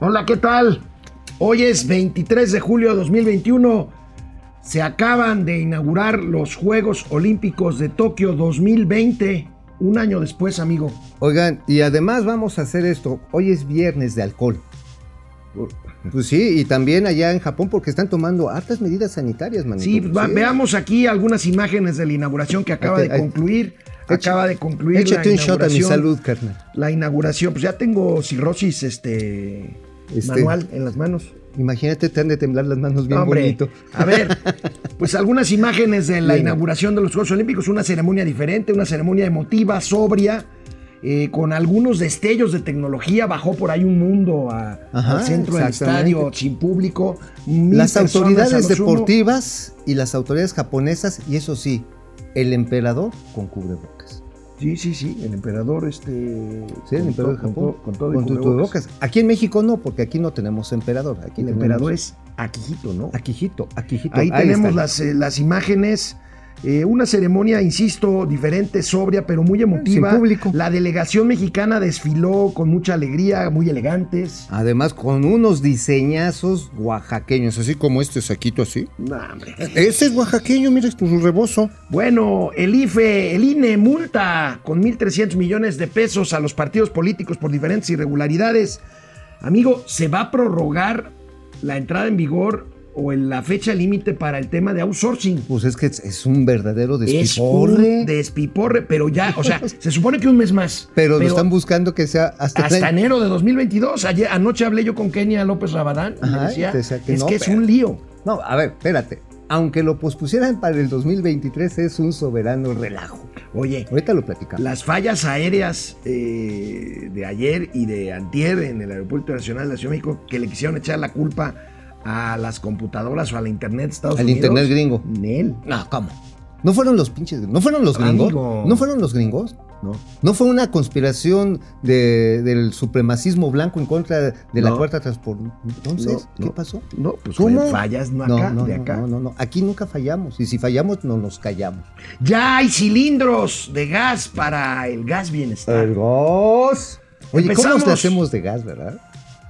Hola, ¿qué tal? Hoy es 23 de julio de 2021. Se acaban de inaugurar los Juegos Olímpicos de Tokio 2020. Un año después, amigo. Oigan, y además vamos a hacer esto. Hoy es viernes de alcohol. Pues sí, y también allá en Japón porque están tomando hartas medidas sanitarias, manito. Sí, va- veamos aquí algunas imágenes de la inauguración que acaba de concluir. Acaba de concluir Échate la un shot a mi salud, carnal. La inauguración, pues ya tengo cirrosis este, Este- manual en las manos. Imagínate, te han de temblar las manos bien Hombre, bonito. A ver, pues algunas imágenes de la inauguración de los Juegos Olímpicos, una ceremonia diferente, una ceremonia emotiva, sobria, eh, con algunos destellos de tecnología. Bajó por ahí un mundo a- Ajá, al centro del estadio sin público. Las autoridades sumo. deportivas y las autoridades japonesas, y eso sí, el emperador con cubrebocas. Sí, sí, sí, el emperador este. Sí, el emperador de Japón. Con, todo y con tu cubrebocas. cubrebocas. Aquí en México no, porque aquí no tenemos emperador. Aquí El tenemos emperador es Akihito, ¿no? Aquijito, Aquijito. Ahí, Ahí tenemos las, eh, las imágenes. Eh, una ceremonia, insisto, diferente, sobria, pero muy emotiva. Sin público. La delegación mexicana desfiló con mucha alegría, muy elegantes. Además, con unos diseñazos oaxaqueños, así como este saquito así. No, hombre. Ese es oaxaqueño, mira, por su rebozo. Bueno, el IFE, el INE multa con 1.300 millones de pesos a los partidos políticos por diferentes irregularidades. Amigo, se va a prorrogar la entrada en vigor o en la fecha límite para el tema de outsourcing. Pues es que es, es un verdadero Es despiporre. un despiporre, pero ya, o sea, se supone que un mes más. pero, lo están buscando que sea hasta, hasta enero de 2022. Ayer, anoche hablé yo con Kenia López Rabadán y Ajá, me decía, que es no, que es un lío. No, a ver, espérate. Aunque lo pospusieran para el 2023, es un soberano relajo. Oye, Ahorita lo platicamos. las fallas aéreas eh, de ayer y de antier en el Aeropuerto Nacional de la Ciudad de México que le quisieron echar la culpa a las computadoras o a la internet de Estados Al Unidos. internet gringo. Nel. No, ¿cómo? ¿No fueron los pinches? ¿No fueron los gringos? Amigo. ¿No fueron los gringos? No. ¿No fue una conspiración de- del supremacismo blanco en contra de la No. cuarta transformación? Entonces, No, ¿qué no. pasó? No, pues ¿Cómo? fallas no acá, no, de no, acá. no, no, no. Aquí nunca fallamos. Y si fallamos, no nos callamos. Ya hay cilindros de gas para el gas bienestar. gas. Oye, ¿cómo le hacemos de gas, verdad?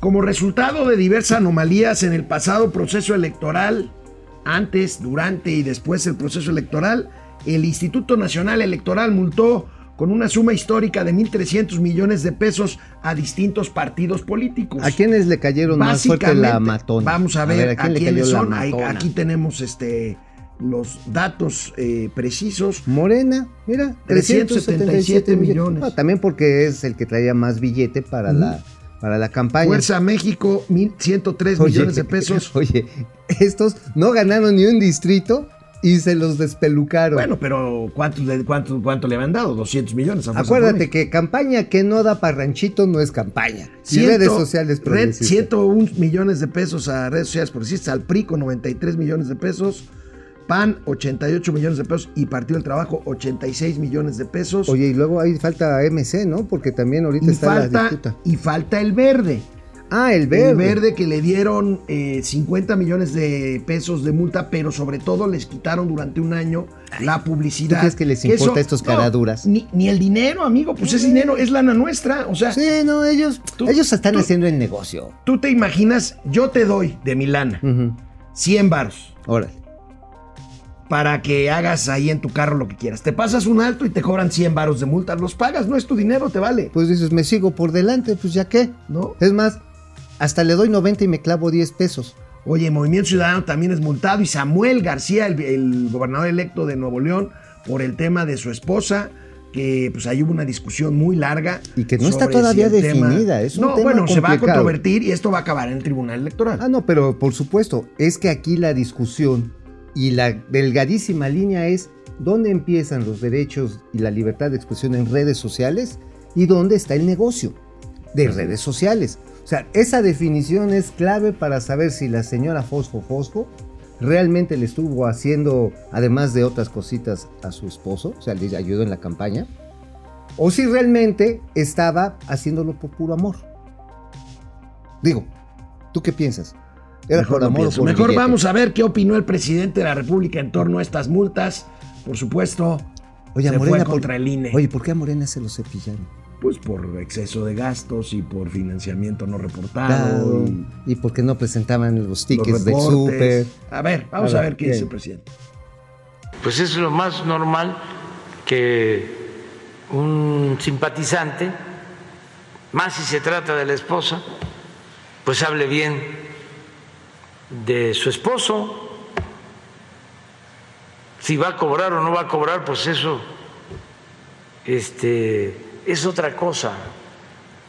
Como resultado de diversas anomalías en el pasado proceso electoral, antes, durante y después del proceso electoral, el Instituto Nacional Electoral multó con una suma histórica de 1.300 millones de pesos a distintos partidos políticos. ¿a quiénes le cayeron más fuerte la matona? Vamos a ver, ¿a a, quién le quiénes cayó la son. Ahí- aquí tenemos este, los datos eh, precisos. Morena, mira, 377 millones. No, también porque es el que traía más billete para, la, para la campaña. Fuerza México, 1.103 Oye, millones de pesos. Oye, estos no ganaron ni un distrito y se los despelucaron. Bueno, pero ¿cuánto le, cuánto, cuánto le habían dado? 200 millones. a Acuérdate que campaña que no da parranchito no es campaña. Y Ciento- redes sociales red, progresistas. 101 millones de pesos a redes sociales progresistas, al PRI con 93 millones de pesos, PAN 88 millones de pesos y Partido del Trabajo 86 millones de pesos. Oye, y luego ahí falta MC, ¿no? Porque también ahorita y está la falta, disputa. y falta el verde. Ah, el verde. El verde que le dieron eh, 50 millones de pesos de multa, pero sobre todo les quitaron durante un año la publicidad. ¿tú crees que les importa estos caraduras? Ni, ni el dinero, amigo, pues es dinero, es lana nuestra. O sea, Sí, no, ellos, Tú- ellos están tú- haciendo el negocio. tú te imaginas, yo te doy de mi lana Ujú. 100 varos Órale. Para que hagas ahí en tu carro lo que quieras. Te pasas un alto y te cobran 100 varos de multa. Los pagas, no es tu dinero, te vale. Pues dices, me sigo por delante, pues ya qué. ¿No? Es más, hasta le doy 90 y me clavo 10 pesos. Oye, Movimiento Ciudadano también es multado y Samuel García, el, el gobernador electo de Nuevo León, por el tema de su esposa, que pues ahí hubo una discusión muy larga. Y que no está todavía definida, es un no, tema bueno, se va a controvertir y esto va a acabar en el Tribunal Electoral. Ah, no, pero por supuesto, es que aquí la discusión y la delgadísima línea es dónde empiezan los derechos y la libertad de expresión en redes sociales y dónde está el negocio de redes sociales. O sea, esa definición es clave para saber si la señora Fosfo Fosfo realmente le estuvo haciendo, además de otras cositas, a su esposo, o sea, le ayudó en la campaña, o si realmente estaba haciéndolo por puro amor. Digo, ¿tú qué piensas? ¿Era Mejor, amor por Mejor billete? vamos a ver qué opinó el presidente de la República en torno a estas multas. Por supuesto, Oye, a se Morena, fue por- contra el INE. Oye, ¿por qué a Morena se lo cepillaron? Pues por exceso de gastos y por financiamiento no reportado. Y ¿Y por qué no presentaban los tickets del súper? A ver, vamos A a ver, ver qué bien. dice el presidente. Pues es lo más normal que un simpatizante, más si se trata de la esposa, pues hable bien de su esposo. Si va a cobrar o no va a cobrar, pues eso este, es otra cosa.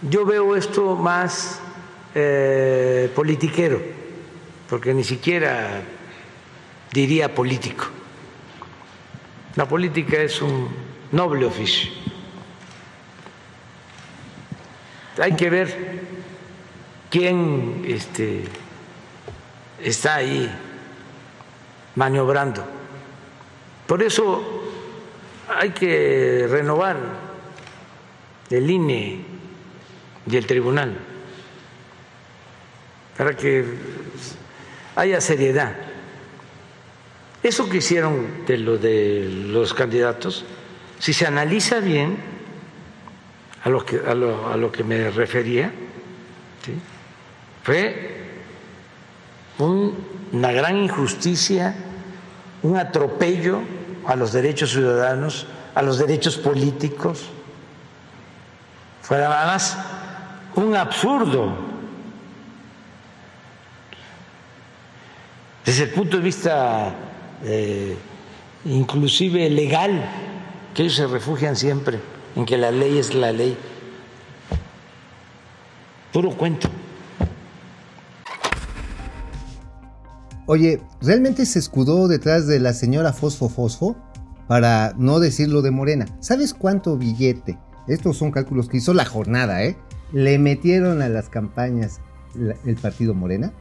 Yo veo esto más eh, politiquero, porque ni siquiera diría político. La política es un noble oficio. Hay que ver quién este, está ahí maniobrando. Por eso hay que renovar el INE y el tribunal para que haya seriedad. Eso que hicieron de lo de los candidatos, si se analiza bien a lo que, a lo, a lo que me refería, fue una gran injusticia, un atropello a los derechos ciudadanos, a los derechos políticos. Fue además un absurdo desde el punto de vista eh, inclusive legal, que ellos se refugian siempre en que la ley es la ley. Puro cuento. Oye, ¿realmente se escudó detrás de la señora Fosfo Fosfo para no decirlo de Morena? ¿Sabes cuánto billete? Estos son cálculos que hizo la jornada, ¿eh? Le metieron a las campañas el partido Morena.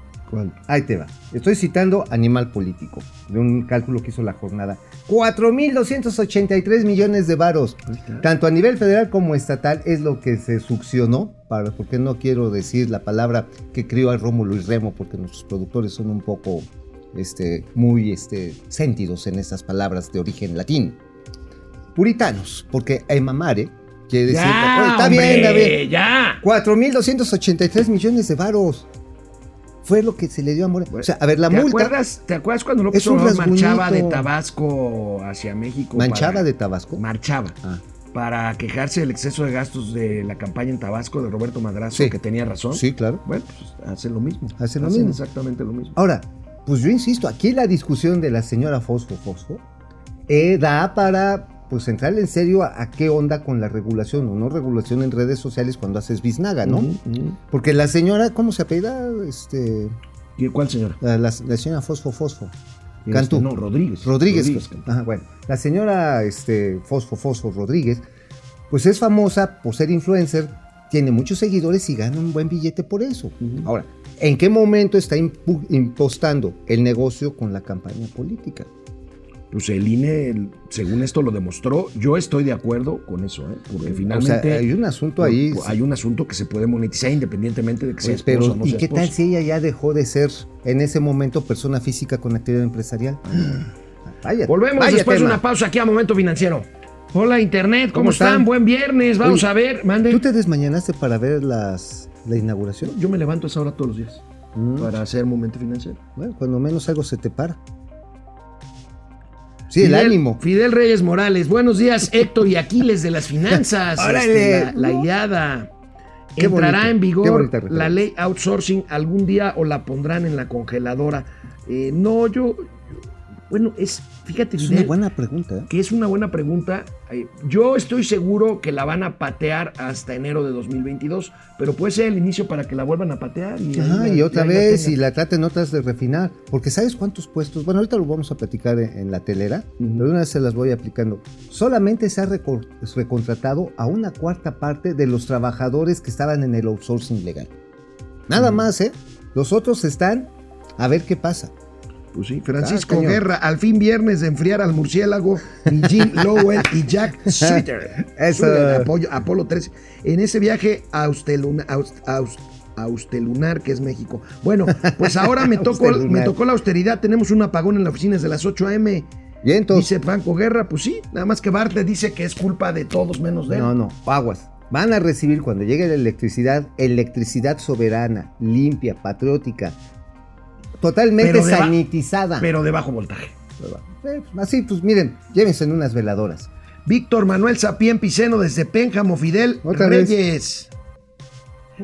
Ahí te va. Estoy citando Animal Político, de un cálculo que hizo la jornada. 4.283 millones de varos. Tanto a nivel federal como estatal es lo que se succionó, para, porque no quiero decir la palabra que crió a Rómulo y Remo, porque nuestros productores son un poco este, muy este, sentidos en estas palabras de origen latín. Puritanos, porque emamare quiere decir... Ya, está hombre, bien, bien. ya. 4.283 millones de varos. Fue lo que se le dio a Morena. O sea, a ver, la ¿Te multa acuerdas, ¿Te acuerdas cuando López Obrador marchaba de. Tabasco hacia México? manchaba para- de Tabasco. Marchaba. Ah. Para quejarse del exceso de gastos de la campaña en Tabasco de Roberto Madrazo, Sí. que tenía razón. Sí, claro. Bueno, pues hacen lo mismo. Hacen lo mismo. exactamente lo mismo. Ahora, pues yo insisto, aquí la discusión de la señora Fosfo Fosfo eh, da para pues entrar en serio a, a qué onda con la regulación o no regulación en redes sociales cuando haces biznaga, ¿no? Porque la señora, ¿cómo se apellida? Este, ¿Y cuál señora? la, la- la señora Fosfo Fosfo. Este, Cantú. no, Rodríguez. Rodríguez. Ajá, bueno, la señora este, Fosfo Fosfo Rodríguez, pues es famosa por ser influencer, tiene muchos seguidores y gana un buen billete por eso. Ahora, ¿en qué momento está impostando el negocio con la campaña política? Pues el INE, según esto lo demostró, yo estoy de acuerdo con eso, ¿eh? porque O finalmente sea, hay un asunto ahí. hay un asunto que se puede monetizar independientemente de que sea Pues, pero, esposo o no ¿y sea qué tal si ella ya dejó de ser en ese momento persona física con actividad empresarial? Vaya, Volvemos vaya después de una pausa aquí a Momento Financiero. Hola Internet, ¿cómo, ¿Cómo están? están? Buen viernes, vamos a ver, manden. ¿Tú te desmañanaste para ver las, la inauguración? Yo me levanto a esa hora todos los días Mm. para hacer Momento Financiero. Bueno, cuando menos algo se te para. Sí, el ánimo. Fidel Reyes Morales, buenos días Héctor y Aquiles de las finanzas. Órale. Este, la, la IADA. Qué ¿Entrará bonito, en vigor la ley outsourcing algún día o la pondrán en la congeladora? Eh, no, yo- Bueno, es. Fíjate, Es Fidel, una buena pregunta. ¿eh? que es una buena pregunta. Yo estoy seguro que la van a patear hasta enero de 2022, pero puede ser el inicio para que la vuelvan a patear. Y, Ajá, la- y otra la vez, y la traten otras de refinar. Porque ¿sabes cuántos puestos? Bueno, ahorita lo vamos a platicar en, en la telera, Ujú. pero una vez se las voy aplicando. Solamente se ha recontratado a una cuarta parte de los trabajadores que estaban en el outsourcing legal. Nada más, ¿eh? Los otros están a ver qué pasa. Pues sí, Francisco Ah. Guerra, al fin viernes de enfriar al murciélago, y Jim Lowell y Jack Suiter. Eso. Apollo- Apolo 13. En ese viaje a Austeluna- Aus- Aus- Austelunar, que es México. Bueno, pues ahora me tocó, me tocó la austeridad. Tenemos un apagón en la oficina desde las 8 a.m. Bien, entonces. Dice Franco Guerra, pues sí, nada más que Bartlett dice que es culpa de todos menos de él. No, no, aguas. Van a recibir cuando llegue la electricidad, electricidad soberana, limpia, patriótica, totalmente Pero de ba- sanitizada. Pero de bajo voltaje. Eh, así, pues miren, llévense en unas veladoras. Víctor Manuel Sapien Piceno desde Pénjamo, Fidel Otra vez. Reyes.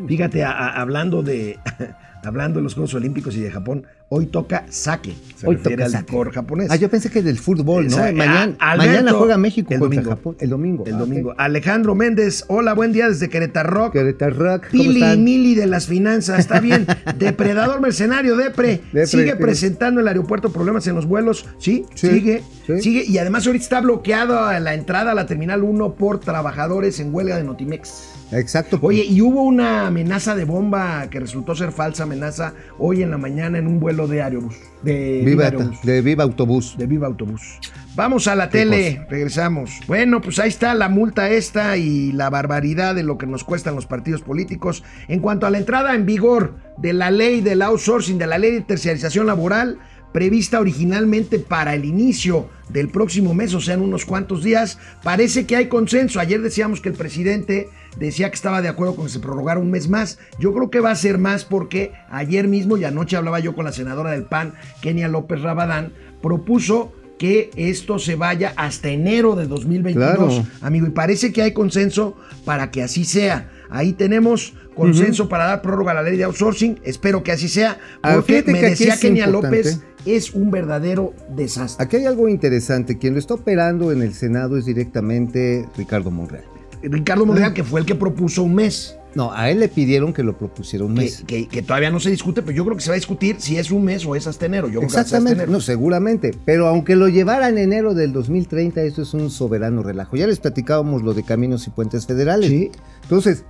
Fíjate, a- a- hablando de hablando de los Juegos Olímpicos y de Japón, hoy toca sake. Se Hoy refiere toca al sake. licor japonés. Ah, yo pensé que del fútbol, ¿no? Mañana, Alberto, mañana juega México el domingo. Japón. El domingo. El Ah, domingo. ok. Alejandro Méndez, hola, buen día desde Querétaro Rock. Querétaro Rock, ¿cómo Pili y? Mili de las finanzas, está bien. Depredador mercenario, Depre. Depre, sigue presentando el aeropuerto problemas en los vuelos. Sí, Sí, sigue. sí. Sigue. Y además ahorita está bloqueada la entrada a la Terminal 1 por trabajadores en huelga de Notimex. Exacto. Oye, y hubo una amenaza de bomba que resultó ser falsa amenaza hoy en la mañana en un vuelo de Aerobús. De Viva, Aerobús. de Viva Autobús. De Viva Autobús. Vamos a la tele, regresamos. Bueno, pues ahí está la multa esta y la barbaridad de lo que nos cuestan los partidos políticos. En cuanto a la entrada en vigor de la ley del outsourcing, de la ley de terciarización laboral, prevista originalmente para el inicio del próximo mes, o sea, en unos cuantos días, parece que hay consenso. Ayer decíamos que el presidente decía que estaba de acuerdo con que se prorrogara un mes más. Yo creo que va a ser más porque ayer mismo y anoche hablaba yo con la senadora del PAN, Kenia López Rabadán, propuso que esto se vaya hasta enero de 2022, Claro. amigo, y parece que hay consenso para que así sea. Ahí tenemos consenso para dar prórroga a la ley de outsourcing. Espero que así sea, Ah, porque me que decía Kenia. López es un verdadero desastre. Aquí hay algo interesante. Quien lo está operando en el Senado es directamente Ricardo Monreal. Ricardo Monreal, que fue el que propuso un mes. No, a él le pidieron que lo propusiera un mes. que- que todavía no se discute, pero yo creo que se va a discutir si es un mes o es hasta enero. Yo Exactamente, enero. no, seguramente. Pero aunque lo llevara en enero del 2030, eso es un soberano relajo. Ya les platicábamos lo de caminos y puentes federales. Sí. Entonces,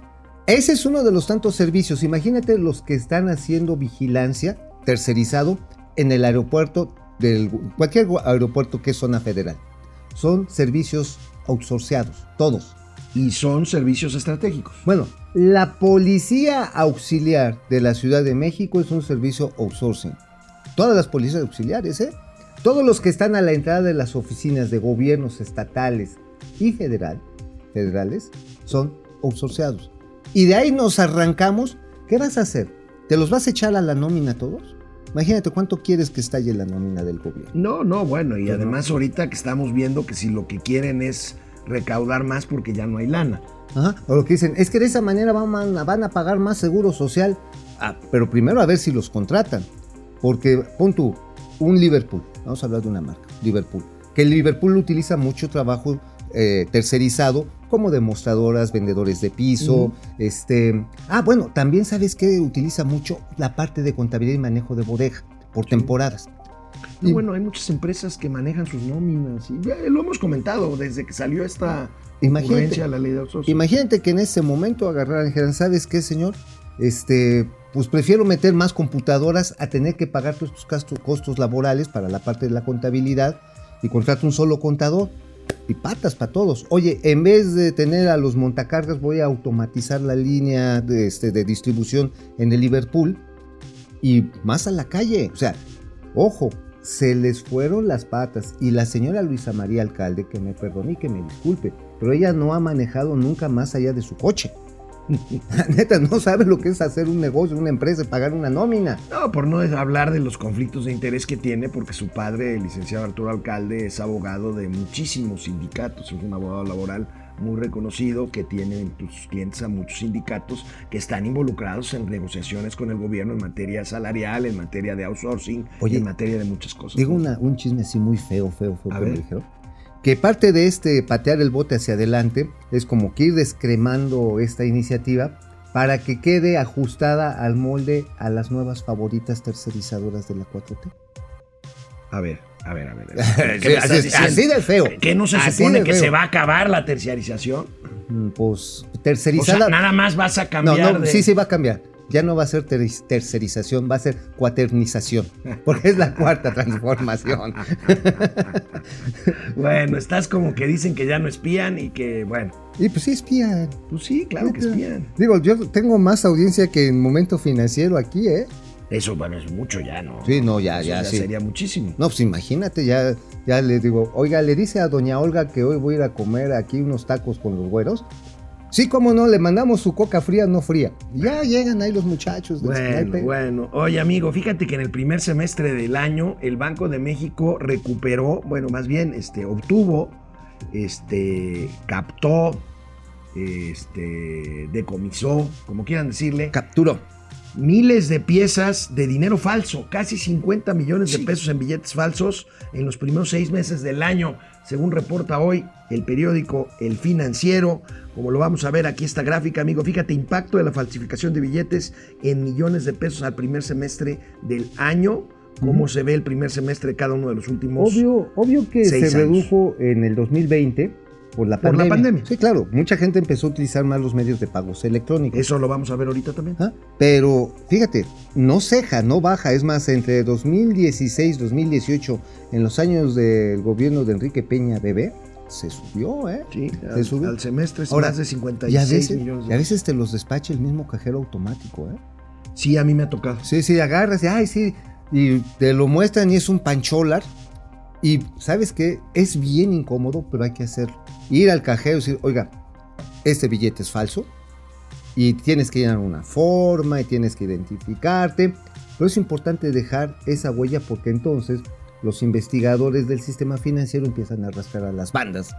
ese es uno de los tantos servicios. Imagínate los que están haciendo vigilancia tercerizado en el aeropuerto del cualquier aeropuerto que es zona federal. Son servicios outsourceados, todos. Y son servicios estratégicos. Bueno, la policía auxiliar de la Ciudad de México es un servicio outsourcing. Todas las policías auxiliares, ¿eh? Todos los que están a la entrada de las oficinas de gobiernos estatales y federal, federales son outsourceados. Y de ahí nos arrancamos. ¿Qué vas a hacer? ¿Te los vas a echar a la nómina todos? Imagínate cuánto quieres que estalle la nómina del gobierno. No, no, bueno, y Pero- además ahorita que estamos viendo que si lo que quieren es recaudar más porque ya no hay lana. Ajá, O lo que dicen, es que de esa manera van a, van a pagar más seguro social. Ah, pero primero a ver si los contratan. Porque pon tú, un Liverpool, vamos a hablar de una marca, Liverpool, que el Liverpool utiliza mucho trabajo eh, tercerizado como demostradoras, vendedores de piso, este... Ah, bueno, también sabes que utiliza mucho la parte de contabilidad y manejo de bodega por temporadas. Y- bueno, hay muchas empresas que manejan sus nóminas. Y ya lo hemos comentado desde que salió esta Imagínate. a la ley de outsourcing. Imagínate que en ese momento agarraran y dijeran, ¿sabes qué, señor? Este, pues prefiero meter más computadoras a tener que pagar todos estos gasto- costos laborales para la parte de la contabilidad y contrato un solo contador y patas para todos. Oye, en vez de tener a los montacargas, voy a automatizar la línea de, este, de distribución en el Liverpool y más a la calle. O sea, ojo, se les fueron las patas. Y la señora Luisa María Alcalde, que me perdone y que me disculpe, pero ella no ha manejado nunca más allá de su coche. Neta, no sabe lo que es hacer un negocio, una empresa, pagar una nómina. No, por no hablar de los conflictos de interés que tiene, porque su padre, el licenciado Arturo Alcalde, es abogado de muchísimos sindicatos, es un abogado laboral muy reconocido que tiene en sus clientes a muchos sindicatos que están involucrados en negociaciones con el gobierno en materia salarial, en materia de outsourcing, Oye, en materia de muchas cosas. Digo una- un chisme así muy feo, feo, feo A que me ver. dijeron. Que parte de este patear el bote hacia adelante es como que ir descremando esta iniciativa para que quede ajustada al molde a las nuevas favoritas tercerizadoras de la 4T. A ver, a ver, a ver. a. ¿Qué así, así de feo. ¿Que no se Así supone que feo. se va a acabar la terciarización? Mm, Pues O tercerizada. sea, nada más vas a no, cambiar no, de... sí, sí va a cambiar. Ya no va a ser ter- tercerización, va a ser cuaternización, porque es la cuarta transformación. Bueno, estás como que dicen que ya no espían y que, bueno, Y pues sí espían. pues sí, claro que espían. Digo, yo tengo más audiencia que en momento financiero aquí, ¿eh? Eso, bueno, es mucho ya, ¿no? Sí, no, ya, Eso ya, sí. sería muchísimo. No, pues imagínate, ya, ya le digo, oiga, le dice a doña Olga que hoy voy a ir a comer aquí unos tacos con los güeros. Sí, cómo no, le mandamos su coca fría, no fría. Ya llegan ahí los muchachos. del Bueno, sniper. bueno. Oye, amigo, fíjate que en el primer semestre del año el Banco de México recuperó, bueno, más bien, este, obtuvo, este, captó, este, decomisó, como quieran decirle, Capturó. miles de piezas de dinero falso, casi 50 millones de pesos en billetes falsos en los primeros seis meses del año, según reporta hoy el periódico El Financiero. Como lo vamos a ver aquí esta gráfica, amigo, fíjate, impacto de la falsificación de billetes en millones de pesos al primer semestre del año, cómo se ve el primer semestre de cada uno de los últimos... Obvio, obvio que se años. redujo en el 2020 por la Por la pandemia. Sí, claro, mucha gente empezó a utilizar más los medios de pagos electrónicos. Eso lo vamos a ver ahorita también. ¿Ah? Pero fíjate, no ceja, no baja. Es más, entre 2016 2018, en los años del gobierno de Enrique Peña Bebé, se subió, ¿eh? Sí, Se al, subió. al semestre es Ahora, más de Y a 56 veces, millones. y de a veces te los despacha el mismo cajero automático, ¿eh? Sí, a mí me ha tocado. Sí, sí, agarras y, ay, sí, y te lo muestran y es un pancholar. Y sabes que es bien incómodo, pero hay que hacerlo. Ir al cajero y decir, oiga, este billete es falso. Y tienes que llenar una forma y tienes que identificarte. Pero es importante dejar esa huella porque entonces los investigadores del sistema financiero empiezan a arrastrar a las bandas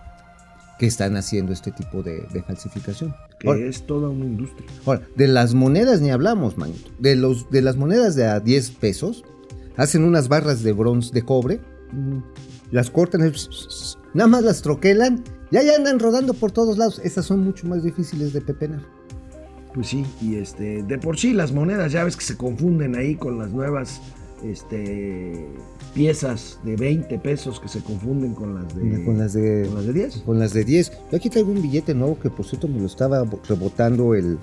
que están haciendo este tipo de, de falsificación. Que Ahora, es toda una industria. Ahora, de las monedas ni hablamos, manito. De, los, de las monedas de a 10 pesos, hacen unas barras de bronce, de cobre, las cortan, y nada más las troquelan, ya ya andan rodando por todos lados. Esas son mucho más difíciles de pepenar. Pues sí, y este, de por sí las monedas ya ves que se confunden ahí con las nuevas este, piezas de 20 pesos que se confunden con las de, con las de... con las de 10. Con las de 10. Yo aquí traigo un billete nuevo que por cierto me lo estaba bo- rebotando el...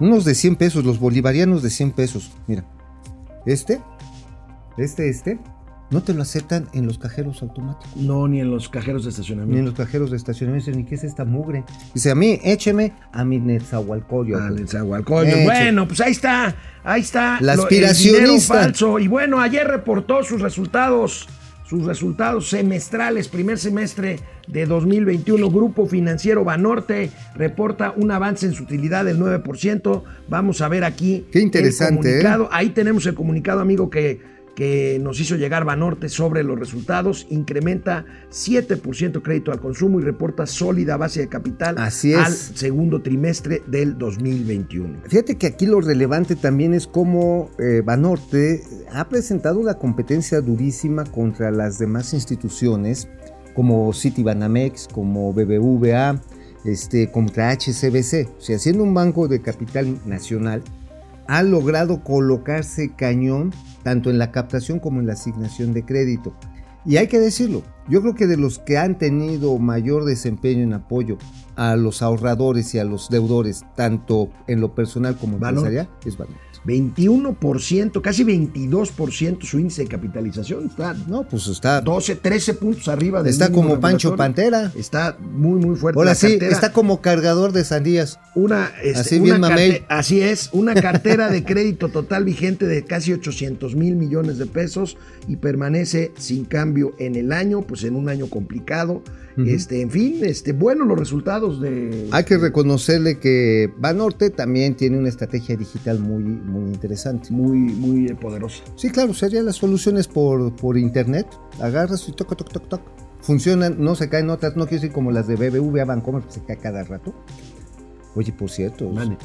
Unos de 100 pesos, los bolivarianos de 100 pesos. Mira, este, este, este, no te lo aceptan en los cajeros automáticos. No, ni en los cajeros de Ni en estacionamiento. los cajeros de estacionamiento, ni qué es esta mugre. Dice, a mí, écheme a mi Netzahualcoyo. Ah, Netzahualcoyotl. Eche. Bueno, pues ahí está, ahí está. La lo- el dinero aspiracionista. falso. Y bueno, ayer reportó sus resultados, sus resultados semestrales, primer semestre de 2021. Grupo Financiero Banorte reporta un avance en su utilidad del 9%. Vamos a ver aquí. Qué interesante, el comunicado. Ahí tenemos el comunicado, amigo, que que nos hizo llegar Banorte sobre los resultados, incrementa 7% crédito al consumo y reporta sólida base de capital Así es. al segundo trimestre del 2021. Fíjate que aquí lo relevante también es cómo eh, Banorte ha presentado una competencia durísima contra las demás instituciones como Citibanamex, como BBVA, este, contra HCBC. O sea, siendo un banco de capital nacional, ha logrado colocarse cañón tanto en la captación como en la asignación de crédito. Y hay que decirlo, yo creo que de los que han tenido mayor desempeño en apoyo a los ahorradores y a los deudores, tanto en lo personal como empresarial, es Banorte. 21%, casi 22% su índice de capitalización. Está No, pues está, 12, 13 puntos arriba del está como Pancho. Pantera. Está muy, muy fuerte. Ahora sí, está como cargador de sandías. Una, este, Así una bien carte- mamey. así es, una cartera de crédito total vigente de casi 800 mil millones de pesos y permanece sin cambio en el año, pues en un año complicado. Este, en fin, este, buenos los resultados de. Hay que reconocerle que Banorte también tiene una estrategia digital muy, muy interesante. muy, muy poderosa. Sí, claro, serían las soluciones por, por internet. Agarras y toc, toc, toc, toc. Funcionan, no se caen otras, no quiero decir como las de BBVA Bancomer que se cae cada rato. Oye, por cierto, Mande.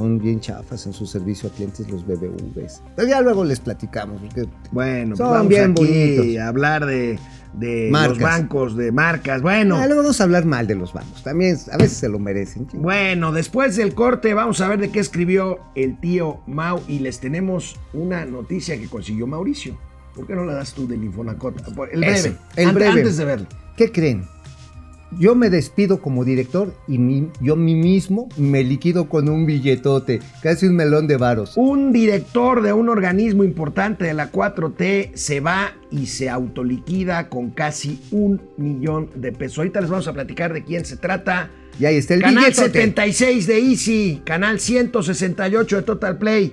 Son bien chafas en su servicio a clientes los BBVs. Pero ya luego les platicamos. Porque Bueno, pues Son vamos bien aquí bonitos. a hablar de, de Marcas. los bancos, de marcas. Bueno, Ah, luego vamos a hablar mal de los bancos. También a veces se lo merecen. bueno, después del corte vamos a ver de qué escribió el tío Mau y les tenemos una noticia que consiguió Mauricio. ¿Por qué no la das tú del Infonacot? El breve, Eso, el breve. antes de verlo. ¿Qué creen? Yo me despido como director y mi- yo mí mismo me liquido con un billetote, casi un melón de varos. Un director de un organismo importante de la 4T se va y se autoliquida con casi un millón de pesos. Ahorita les vamos a platicar de quién se trata. Y ahí está el canal billetote. 76 de Easy, canal 168 de Total Play.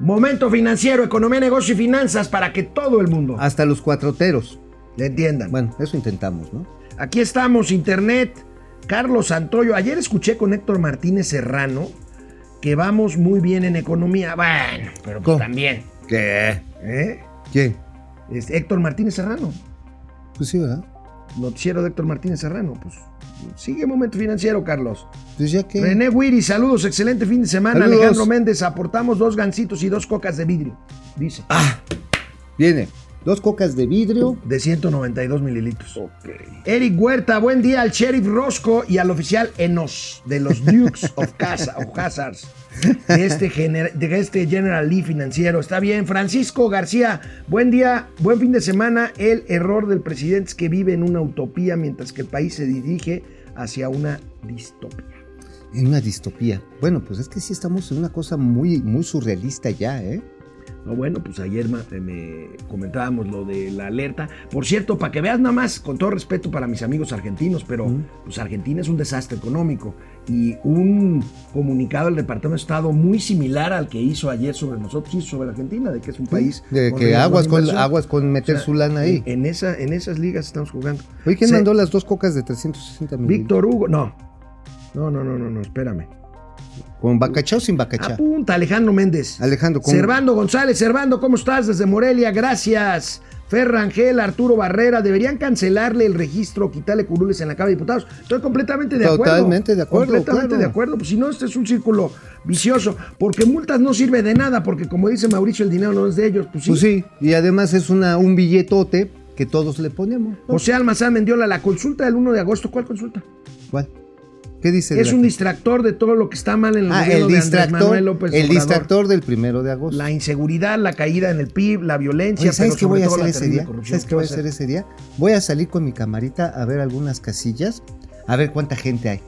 Momento financiero, economía, negocio y finanzas para que todo el mundo Hasta los cuatroteros. le entiendan. Bueno, eso intentamos, ¿no? Aquí estamos, Internet. Carlos Santoyo. Ayer escuché con Héctor Martínez Serrano que vamos muy bien en economía. Bueno, pero pues también. ¿Qué? ¿eh? ¿Quién? Es Héctor Martínez Serrano. Pues sí, ¿verdad? Noticiero de Héctor Martínez Serrano. Pues sigue momento financiero, Carlos. Pues ya que... René Wiri, saludos, excelente fin de semana. Saludos. Alejandro Méndez, aportamos dos gancitos y dos cocas de vidrio. Dice. Ah, viene. Dos cocas de vidrio. De 192 mililitros. Eric Huerta, buen día al sheriff Rosco y al oficial Enos de los Dukes of, Casa, of Hazards. De este, gener- de este General Lee financiero. Está bien. Francisco García, buen día, buen fin de semana. El error del presidente es que vive en una utopía mientras que el país se dirige hacia una distopía. En una distopía. Bueno, pues es que sí estamos en una cosa muy, muy surrealista ya, ¿eh? No, bueno, pues ayer eh, me comentábamos lo de la alerta. Por cierto, para que veas nada más, con todo respeto para mis amigos argentinos, pero pues Argentina es un desastre económico y un comunicado del Departamento de Estado muy similar al que hizo ayer sobre nosotros, hizo sobre Argentina, de que es un país De que aguas con, aguas con meter O sea, su lana ahí. En, esa, en esas ligas estamos jugando. Oye, ¿quién Se- mandó las dos cocas de 360 mil? Víctor Hugo, no. No, no, no, no, no, espérame. ¿Con bacachá o sin bacachá? Apunta, Alejandro Méndez. Alejandro, ¿cómo? Servando González, Servando, ¿cómo estás? Desde Morelia, gracias. Ferrangel, Arturo Barrera, deberían cancelarle el registro, quitarle curules en la Cámara de Diputados. Estoy completamente de acuerdo. Totalmente de acuerdo, Completamente claro. de acuerdo. Pues si no, este es un círculo vicioso. Porque multas no sirve de nada, porque como dice Mauricio, el dinero no es de ellos. Pues sí. Pues sí, y además es una, un billetote que todos le ponemos. ¿no? José Almazán Mendiola, la consulta del 1 de agosto, ¿cuál consulta? ¿Cuál? ¿Qué dice? de Es un distractor de todo lo que está mal en el Ah, gobierno el de Andrés distractor, Manuel López el Obrador. distractor del primero de agosto. La inseguridad, la caída en el PIB, la violencia, Oye, ¿sabes qué voy a hacer ese día? ¿Sabes qué voy a hacer ese día? Voy a salir con mi camarita a ver algunas casillas, a ver cuánta gente hay.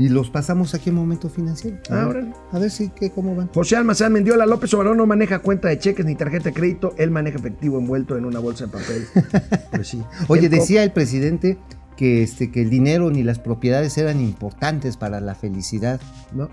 Y los pasamos aquí en Momento Financiero. A, Ah, ver, órale. a ver si, qué, cómo van. José Almazán Mendiola López Obrador no maneja cuenta de cheques ni tarjeta de crédito, él maneja efectivo envuelto en una bolsa de papel. Pues sí. Oye, El decía el presidente que, este, que el dinero ni las propiedades eran importantes para la felicidad. No.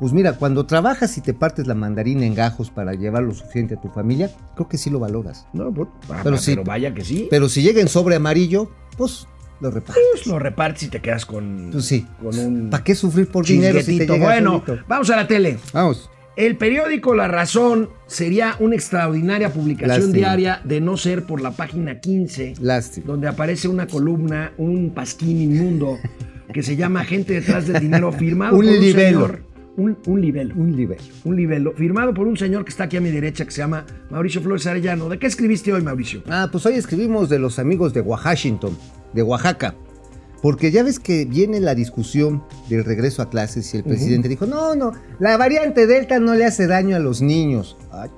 Pues mira, cuando trabajas y te partes la mandarina en gajos para llevar lo suficiente a tu familia, creo que sí lo valoras. No, pues, ah, Pero pero, sí. vaya que sí. Pero si llega en sobre amarillo, pues lo repartes. Pues lo repartes y te quedas con, Pues sí. con un ¿Para qué sufrir por dinero si te llega Bueno, solito? vamos a la tele. Vamos. El periódico La Razón sería una extraordinaria publicación Lástima. diaria de no ser por la página 15, Lástima. donde aparece una columna, un pasquín inmundo, que se llama Gente detrás del dinero, firmado Un por un libelo. señor. Un, un libelo. Un nivel. Un libelo, firmado por un señor que está aquí a mi derecha, que se llama Mauricio Flores Arellano. ¿De qué escribiste hoy, Mauricio? Ah, pues hoy escribimos de los amigos de Washington, de Oaxaca. Porque ya ves que viene la discusión del regreso a clases y el presidente dijo, no, no, la variante Delta no le hace daño a los niños. Ay.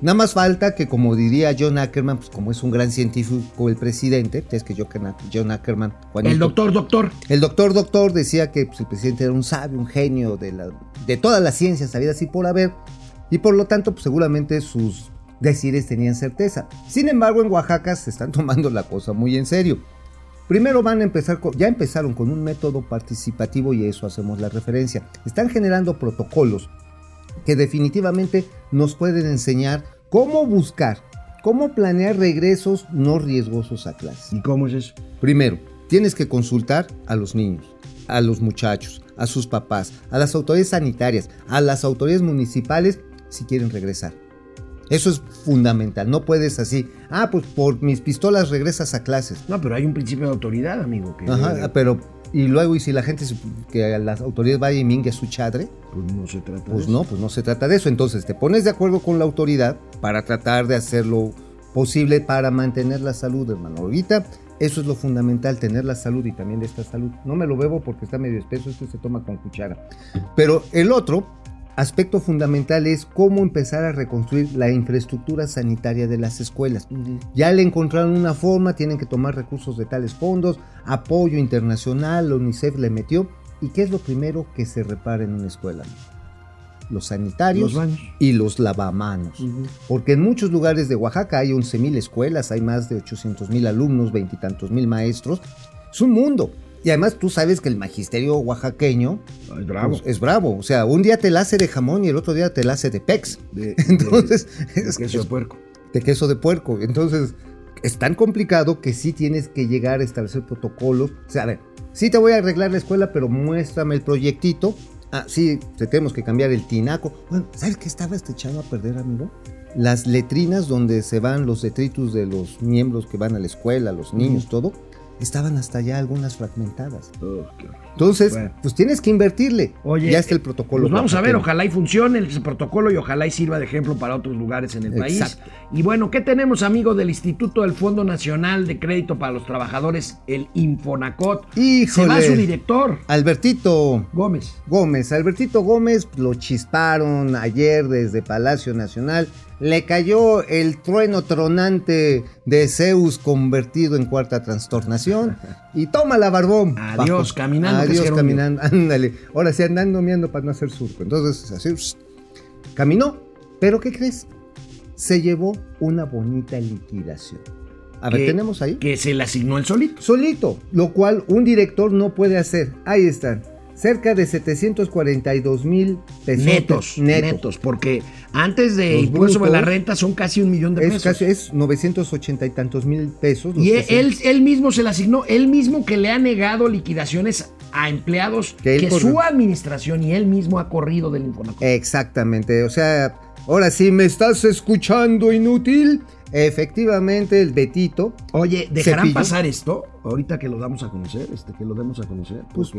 Nada más falta que, como diría John Ackerman, pues como es un gran científico el presidente, es que John Ackerman, Juanito, El doctor, doctor. El doctor doctor decía que pues, el presidente era un sabio, un genio de, la, de todas las ciencias sabidas así por haber, y por lo tanto pues, seguramente sus decires tenían certeza. Sin embargo, en Oaxaca se están tomando la cosa muy en serio. Primero van a empezar, con- ya empezaron con un método participativo y a eso hacemos la referencia. Están generando protocolos que definitivamente nos pueden enseñar cómo buscar, cómo planear regresos no riesgosos a clases. ¿Y cómo es eso? Primero, tienes que consultar a los niños, a los muchachos, a sus papás, a las autoridades sanitarias, a las autoridades municipales si quieren regresar. Eso es fundamental. No puedes así, ah, pues por mis pistolas regresas a clases. No, pero hay un principio de autoridad, amigo. Que Ajá, pero y luego y si la gente que a las autoridades vaya y mingue su chadre, pues no se trata de pues eso. no, pues no se trata de eso. Entonces te pones de acuerdo con la autoridad para tratar de hacer lo posible para mantener la salud, hermano. Ahorita eso es lo fundamental, tener la salud y también de esta salud. No me lo bebo porque está medio espeso, este se toma con cuchara. Pero el otro, aspecto fundamental es cómo empezar a reconstruir la infraestructura sanitaria de las escuelas. Ya le encontraron una forma, tienen que tomar recursos de tales fondos, apoyo internacional, la UNICEF le metió. ¿Y qué es lo primero que se repara en una escuela? Los sanitarios Los y los lavamanos. Porque en muchos lugares de Oaxaca hay 11.000 escuelas, hay más de 800.000 alumnos, veintitantos mil maestros. Es un mundo. Y además tú sabes que el magisterio oaxaqueño Ay, bravo. pues, es bravo. O sea, un día te la hace de jamón y el otro día te la hace de pex. De- de- Entonces, de es, queso de puerco. de queso de puerco. Entonces, es tan complicado que sí tienes que llegar a establecer protocolos. O sea, a ver, sí te voy a arreglar la escuela, pero muéstrame el proyectito. Ah, sí, te tenemos que cambiar el tinaco. Bueno, ¿sabes qué estaba este echado a perder, amigo? Las letrinas donde se van los detritus de los miembros que van a la escuela, los niños, todo, estaban hasta ya algunas fragmentadas. Entonces, Bueno. pues tienes que invertirle. Oye, ya está el protocolo. Pues vamos a ver, ojalá y funcione ese protocolo y ojalá y sirva de ejemplo para otros lugares en el país. Y bueno, ¿qué tenemos, amigo del Instituto del Fondo Nacional de Crédito para los Trabajadores, el Infonacot? Se va Híjole. su director, Albertito Gómez. Gómez, Albertito Gómez lo chisparon ayer desde Palacio Nacional. Le cayó el trueno tronante de Zeus convertido en cuarta trastornación. Y toma la barbón. Adiós, caminando, que Adiós, caminando. Ándale. Ahora sí andando miando para no hacer surco. Entonces, así. Caminó. Pero ¿qué crees? Se llevó una bonita liquidación. A ver, que- tenemos ahí. Que se le asignó el solito. Solito, lo cual un director no puede hacer. Ahí están. Cerca de 742 mil pesos Netos, netos, porque antes de Los impuesto sobre la brutos. renta son casi un millón de Es, pesos. casi, es 980 y tantos mil pesos. y él, él, él mismo se le asignó, él mismo que le ha negado liquidaciones a empleados Que su administración y él mismo ha corrido del Infonacot. Exactamente, o sea, ahora sí me estás escuchando inútil. Efectivamente, el Betito, Oye, ¿dejarán pasar esto? Ahorita que lo damos a conocer, este, que lo demos a conocer. pues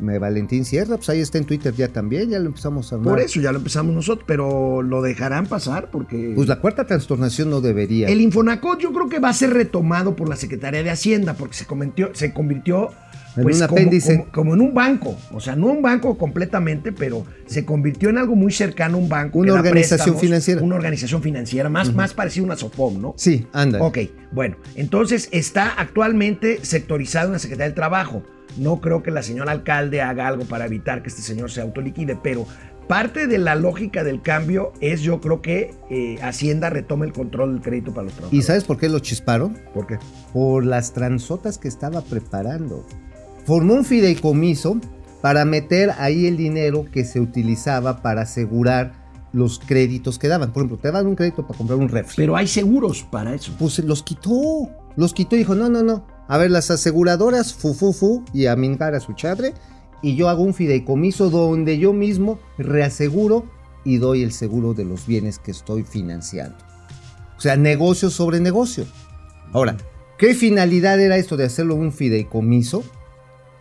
me Valentín Sierra, pues ahí está en Twitter ya también, ya lo empezamos a armar. por eso ya lo empezamos nosotros, pero lo dejarán pasar porque Pues la cuarta trastornación no debería. el Infonacot yo creo que va a ser retomado por la Secretaría de Hacienda porque se se convirtió En pues, un como, apéndice. como- como en un banco, o sea, no un banco completamente, pero se convirtió en algo muy cercano a un banco. Una organización financiera. Una organización financiera, más, más parecido a una SOFOM, ¿no? Sí, anda. Ok, bueno, entonces está actualmente sectorizado en la Secretaría del Trabajo. No creo que la señora alcalde haga algo para evitar que este señor se autoliquide, pero parte de la lógica del cambio es yo creo que eh, Hacienda retome el control del crédito para los ¿Y trabajadores. sabes por qué lo chisparon? por qué? por las transotas que estaba preparando. Formó un fideicomiso para meter ahí el dinero que se utilizaba para asegurar los créditos que daban. Por ejemplo, te daban un crédito para comprar un refri. Pero hay seguros para eso. pues los quitó. Los quitó y dijo, no, no, no. A ver, las aseguradoras, fu, fu, fu, y a mingar a su chadre. Y yo hago un fideicomiso donde yo mismo reaseguro y doy el seguro de los bienes que estoy financiando. O sea, negocio sobre negocio. Ahora, ¿qué finalidad era esto de hacerlo un fideicomiso?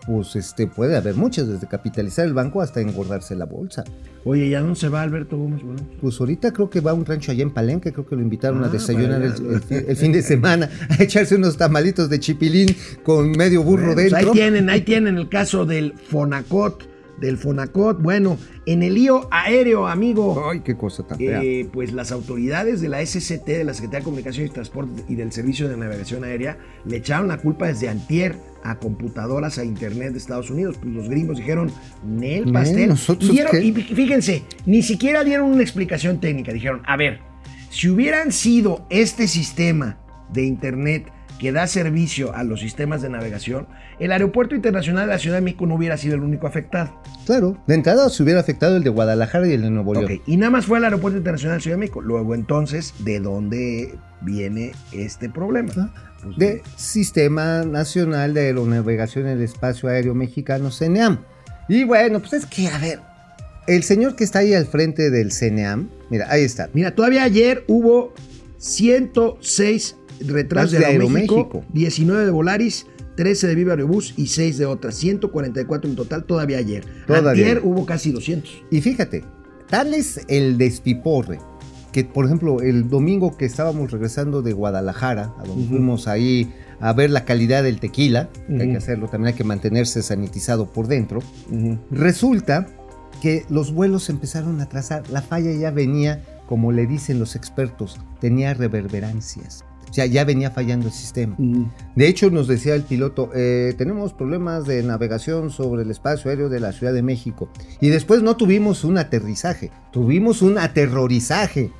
Pues este, puede haber muchas, desde capitalizar el banco hasta engordarse la bolsa. Oye, ¿ya dónde se va Alberto Gómez? Bueno, Pues ahorita creo que va a un rancho allá en Palenque, creo que lo invitaron a Ah, desayunar el, fin- el fin de semana, a echarse unos tamalitos de chipilín con medio burro Bueno, pues ahí dentro. tienen, ahí tienen el caso del Fonacot, del Fonacot. Bueno, en el lío aéreo, amigo. Ay, qué cosa tan fea. Eh, pues las autoridades de la SCT, de la Secretaría de Comunicaciones y Transporte y del Servicio de Navegación Aérea, le echaron la culpa desde antier a computadoras, a internet de Estados Unidos. Pues los gringos dijeron, Nel pastel. ¿nosotros y, dieron- qué? y fí- fíjense, ni siquiera dieron una explicación técnica. Dijeron, a ver, si hubieran sido este sistema de internet que da servicio a los sistemas de navegación, el Aeropuerto Internacional de la Ciudad de México no hubiera sido el único afectado. Claro, de entrada se hubiera afectado el de Guadalajara y el de Nuevo León. Y nada más fue al Aeropuerto Internacional de la Ciudad de México. Luego, entonces, ¿de dónde viene este problema? Ah, Pues, De Sistema Nacional de Aeronavegación en el Espacio Aéreo Mexicano, CNEAM. Y bueno, pues es que, a ver, el señor que está ahí al frente del CNEAM, mira, ahí está. Mira, todavía ayer hubo 106 retrasos Más de de Aeroméxico, Aeroméxico. 19 de Volaris, 13 de Viva Aerobús y 6 de otras. 144 en total todavía ayer. Todavía. Ayer hubo casi 200. Y fíjate, tal es el despiporre que, por ejemplo, el domingo que estábamos regresando de Guadalajara, a donde Ujú. fuimos ahí a ver la calidad del tequila, que hay Ujú. que hacerlo, también hay que mantenerse sanitizado por dentro, resulta que los vuelos empezaron a trazar. La falla ya venía, como le dicen los expertos, tenía reverberancias. O sea, ya venía fallando el sistema. De hecho, nos decía el piloto, eh, tenemos problemas de navegación sobre el espacio aéreo de la Ciudad de México. Y después no tuvimos un aterrizaje, tuvimos un aterrorizaje.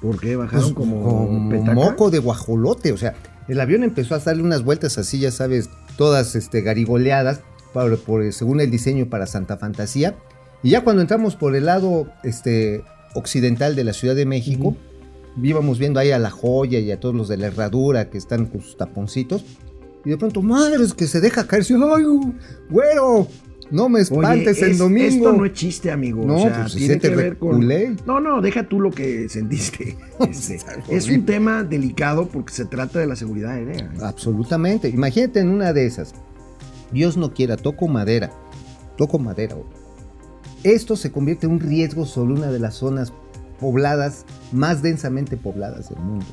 ¿Por qué bajaron Pues, como, como moco de guajolote. O sea, el avión empezó a darle unas vueltas así, ya sabes, todas este, garigoleadas, por, por- según el diseño para Santa Fantasía. Y ya cuando entramos por el lado este, occidental de la Ciudad de México, íbamos viendo ahí a la joya y a todos los de la herradura que están con sus taponcitos. Y de pronto, madre, es que se deja caer. Sí, ¡Ay, güero! No me Oye, espantes el es- domingo. Esto no es chiste, amigo. No, o sea, pues, tiene siente que ver con. No, no, deja tú lo que sentiste. Este, es un tema delicado porque se trata de la seguridad aérea. Absolutamente. Imagínate en una de esas. Dios no quiera, toco madera. Toco madera. Esto se convierte en un riesgo sobre una de las zonas pobladas, más densamente pobladas del mundo.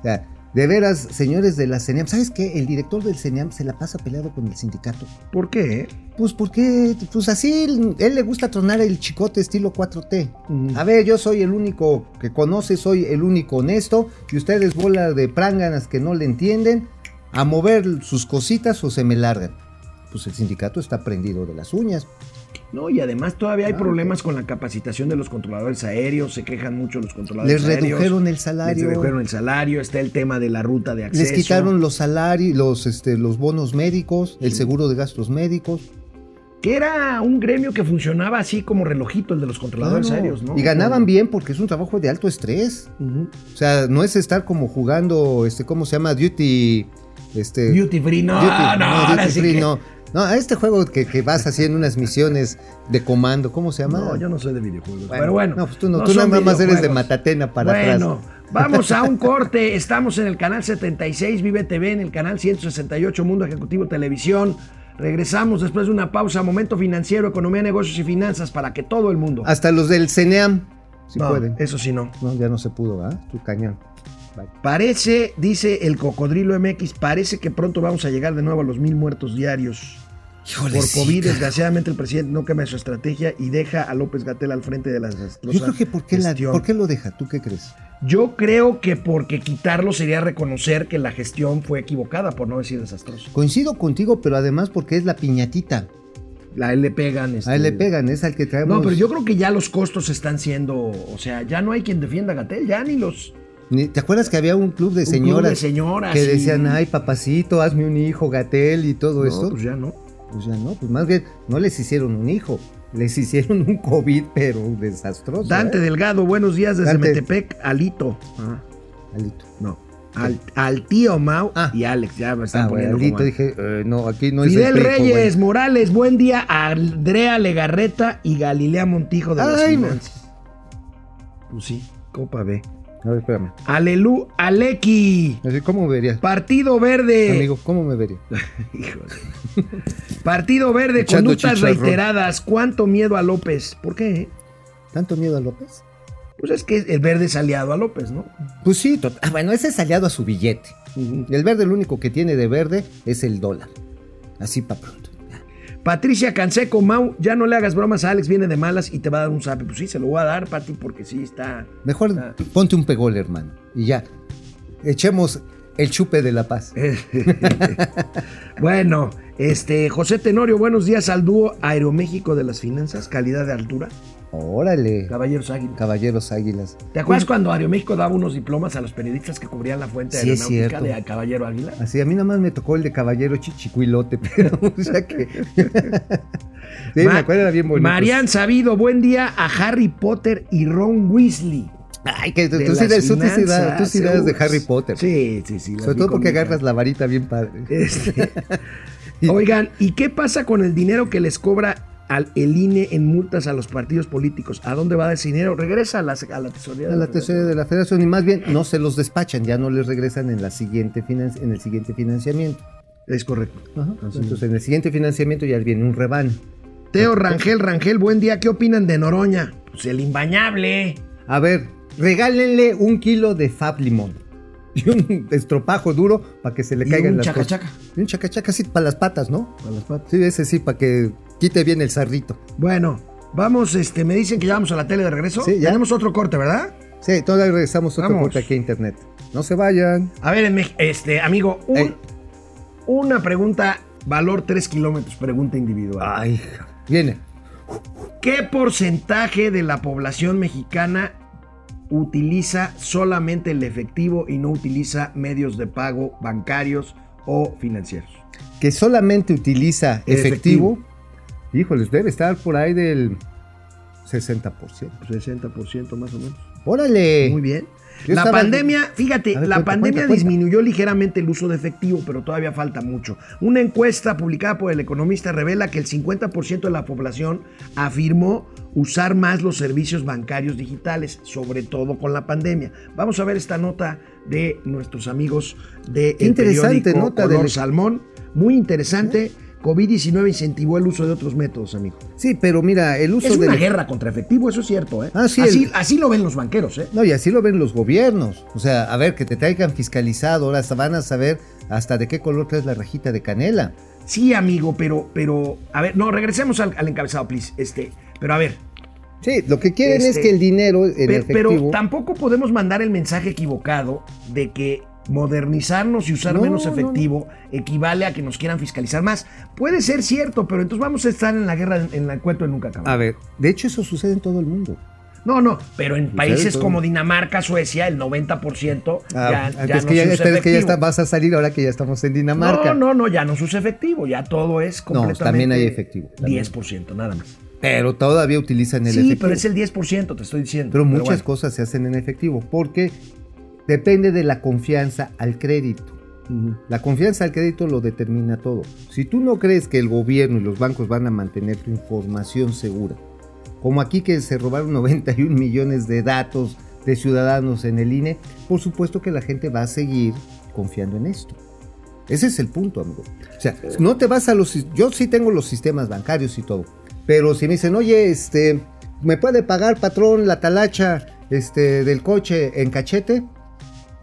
O sea, de veras, señores de la CENIAM, ¿sabes qué? El director del CENIAM se la pasa peleado con el sindicato. ¿Por qué? Pues porque, pues así, él le gusta tronar el chicote estilo 4T. A ver, yo soy el único que conoce, soy el único honesto, y ustedes bola de pránganas que no le entienden, a mover sus cositas o se me largan. Pues el sindicato está prendido de las uñas. No, y además todavía hay problemas con la capacitación de los controladores aéreos, se quejan mucho los controladores Les aéreos. redujeron el Les salario. redujeron el salario, está el tema de la ruta de acceso. Les quitaron los salarios, los, este, los bonos médicos, el seguro de gastos médicos. Que era un gremio que funcionaba así como relojito, el de los controladores Claro. aéreos, ¿no? Y ganaban bien porque es un trabajo de alto estrés. O sea, no es estar como jugando, este, ¿cómo se llama? Duty. Este, Duty free, no, Duty- no, ahora Duty sí Free, que- no. No, a este juego que, que vas haciendo unas misiones de comando, ¿cómo se llama? No, yo no soy de videojuegos. pero bueno. No, pues tú no, no tú nada más eres de. Matatena para bueno, atrás. vamos a un corte. Estamos en el canal 76 Vive TV, en el canal 168 Mundo Ejecutivo Televisión. Regresamos después de una pausa. Momento financiero, economía, negocios y finanzas para que todo el mundo. Hasta los del CENEAM, si No, pueden. Eso sí no. No, ya no se pudo, ¿ah? Tu cañón. Bye. Parece, dice el cocodrilo MX, parece que pronto vamos a llegar de nuevo a los mil muertos diarios. Híjole, Por COVID, desgraciadamente, el presidente no cambia su estrategia y deja a López Gatel al frente de la desastrosa Yo creo que ¿por qué, la-. ¿por qué lo deja? ¿Tú qué crees? Yo creo que porque quitarlo sería reconocer que la gestión fue equivocada, por no decir desastrosa. Coincido contigo, pero además porque es la piñatita. A él le pegan. este- A él le pegan, es al que traemos. No, pero yo creo que ya los costos están siendo. O sea, ya no hay quien defienda a Gatel, ya ni los. ¿Te acuerdas que había un club de Un club señoras, de señoras que decían, ay, papacito, hazme un hijo, Gatel y todo No, eso? pues ya no. Pues ya no, pues más bien no les hicieron un hijo, les hicieron un COVID, pero desastroso. Dante ¿eh? Delgado, buenos días desde Dante. Metepec, Alito. Ah, Alito. no. Al, al tío Mau Ah. y Alex, ya me están Ah, poniendo Alito, como- dije, eh, no, aquí no es Fidel Reyes. Morales, buen día a Andrea Legarreta y Galilea Montijo de las Ay, finanzas. Pues sí, Copa B. A ver, espérame. Alelu, Aleki, Así, ¿Cómo me verías? Partido Verde. Amigo, ¿cómo me verías? Híjole. Partido Verde, Echando conductas chicharrón. reiteradas. ¿Cuánto miedo a López? ¿Por qué? ¿Tanto miedo a López? Pues es que el verde es aliado a López, ¿no? Pues sí, ah, bueno, ese es aliado a su billete. El verde, lo único que tiene de verde es el dólar. Así pronto. Patricia Canseco, Mau, ya no le hagas bromas a Alex, viene de malas y te va a dar un zape. Pues sí, se lo voy a dar, Pati, porque sí está. Mejor Ah. ponte un pegol, hermano. Y ya. Echemos el chupe de la paz. bueno, este, José Tenorio, buenos días al dúo Aeroméxico de las Finanzas, calidad de altura. Órale. Caballeros Águilas. Caballeros Águilas. ¿Te acuerdas cuando Aeroméxico daba unos diplomas a los periodistas que cubrían la fuente Sí, aeronáutica de Caballero Águila? Así, a mí nada más me tocó el de Caballero Chichicuilote, pero, o sea que. sí, me acuerdo, era bien bonito. Marian Sabido, buen día a Harry Potter y Ron Weasley. Ay, que tú, tú sí tú das- tú sí das de. Harry Potter. Sí, sí, sí. Sobre todo porque agarras la varita bien padre. Este, Oigan, ¿y qué pasa con el dinero que les cobra al, el INE en multas a los partidos políticos? ¿A dónde va ese dinero? Regresa a la, a la tesorería. A la tesorería de la federación y más bien no se los despachan, ya no les regresan en, la siguiente finan- en el siguiente financiamiento. Es correcto. Ajá. Entonces en el siguiente financiamiento ya viene un rebano. Teo Rangel, Rangel, buen día. ¿Qué opinan de Noroña? Pues el imbañable. A ver, regálenle un kilo de Fab Limón. Y un estropajo duro para que se le Y caigan un las chacachaca. cosas. Y un chacachaca, sí, para las patas, ¿no? A las patas. Sí, ese sí, para que quite bien el zarrito. Bueno, Vamos, este, me dicen que ya vamos a la tele de regreso. Sí, ya. Tenemos otro corte, ¿verdad? Sí, todavía regresamos otro Vamos. corte aquí a internet. No se vayan. A ver, este, amigo, un- una pregunta, valor 3 kilómetros, pregunta individual. Ay, viene. ¿Qué porcentaje de la población mexicana utiliza solamente el efectivo y no utiliza medios de pago bancarios o financieros? Que solamente utiliza Efectivo. efectivo. Híjoles, debe estar por ahí del 60%. 60% más o menos. Órale. Muy bien. Yo La pandemia, fíjate, ver, la cuenta, pandemia cuenta, cuenta. disminuyó ligeramente el uso de efectivo, pero todavía falta mucho. Una encuesta publicada por el economista revela que el 50% de la población afirmó usar más los servicios bancarios digitales, sobre todo con la pandemia. Vamos a ver esta nota de nuestros amigos de el interesante periódico nota Color del- Salmón. Muy interesante. COVID-19 incentivó el uso de otros métodos, amigo. Sí, pero mira, el uso Es de una guerra contra efectivo, eso es cierto, ¿eh? Ah, sí, así, el- así lo ven los banqueros, ¿eh? No, y así lo ven los gobiernos. O sea, a ver, que te traigan fiscalizado, ahora hasta van a saber hasta de qué color traes la rajita de canela. Sí, amigo, pero, pero, a ver, no, regresemos al, al encabezado, please. Este, pero a ver, Sí, lo que quieren Este, es que el dinero en pero, tampoco podemos mandar el mensaje equivocado de que modernizarnos y usar No, menos no, no. efectivo equivale a que nos quieran fiscalizar más. Puede ser cierto, pero entonces vamos a estar en la guerra, en, el cuento de nunca acabar. a ver, de hecho eso sucede en todo el mundo. No, no, pero en países como Dinamarca, Suecia, el 90% Ah, ya, es ya que no ya, se usa es que ya está- vas a salir ahora que ya estamos en Dinamarca. No, no, no, ya no se usa efectivo, ya todo es completamente... también hay efectivo, también. 10%, nada más. Pero todavía utilizan el Sí, efectivo. pero es el 10%, te estoy diciendo. Pero muchas bueno. cosas se hacen en efectivo porque depende de la confianza al crédito. La confianza al crédito lo determina todo. Si tú no crees que el gobierno y los bancos van a mantener tu información segura, como aquí que se robaron 91 millones de datos de ciudadanos en el INE, por supuesto que la gente va a seguir confiando en esto. Ese es el punto, amigo. O sea, no te vas a los... Yo sí tengo los sistemas bancarios y todo. Pero si me dicen, oye, este, ¿me puede pagar, patrón, la talacha este, del coche en cachete?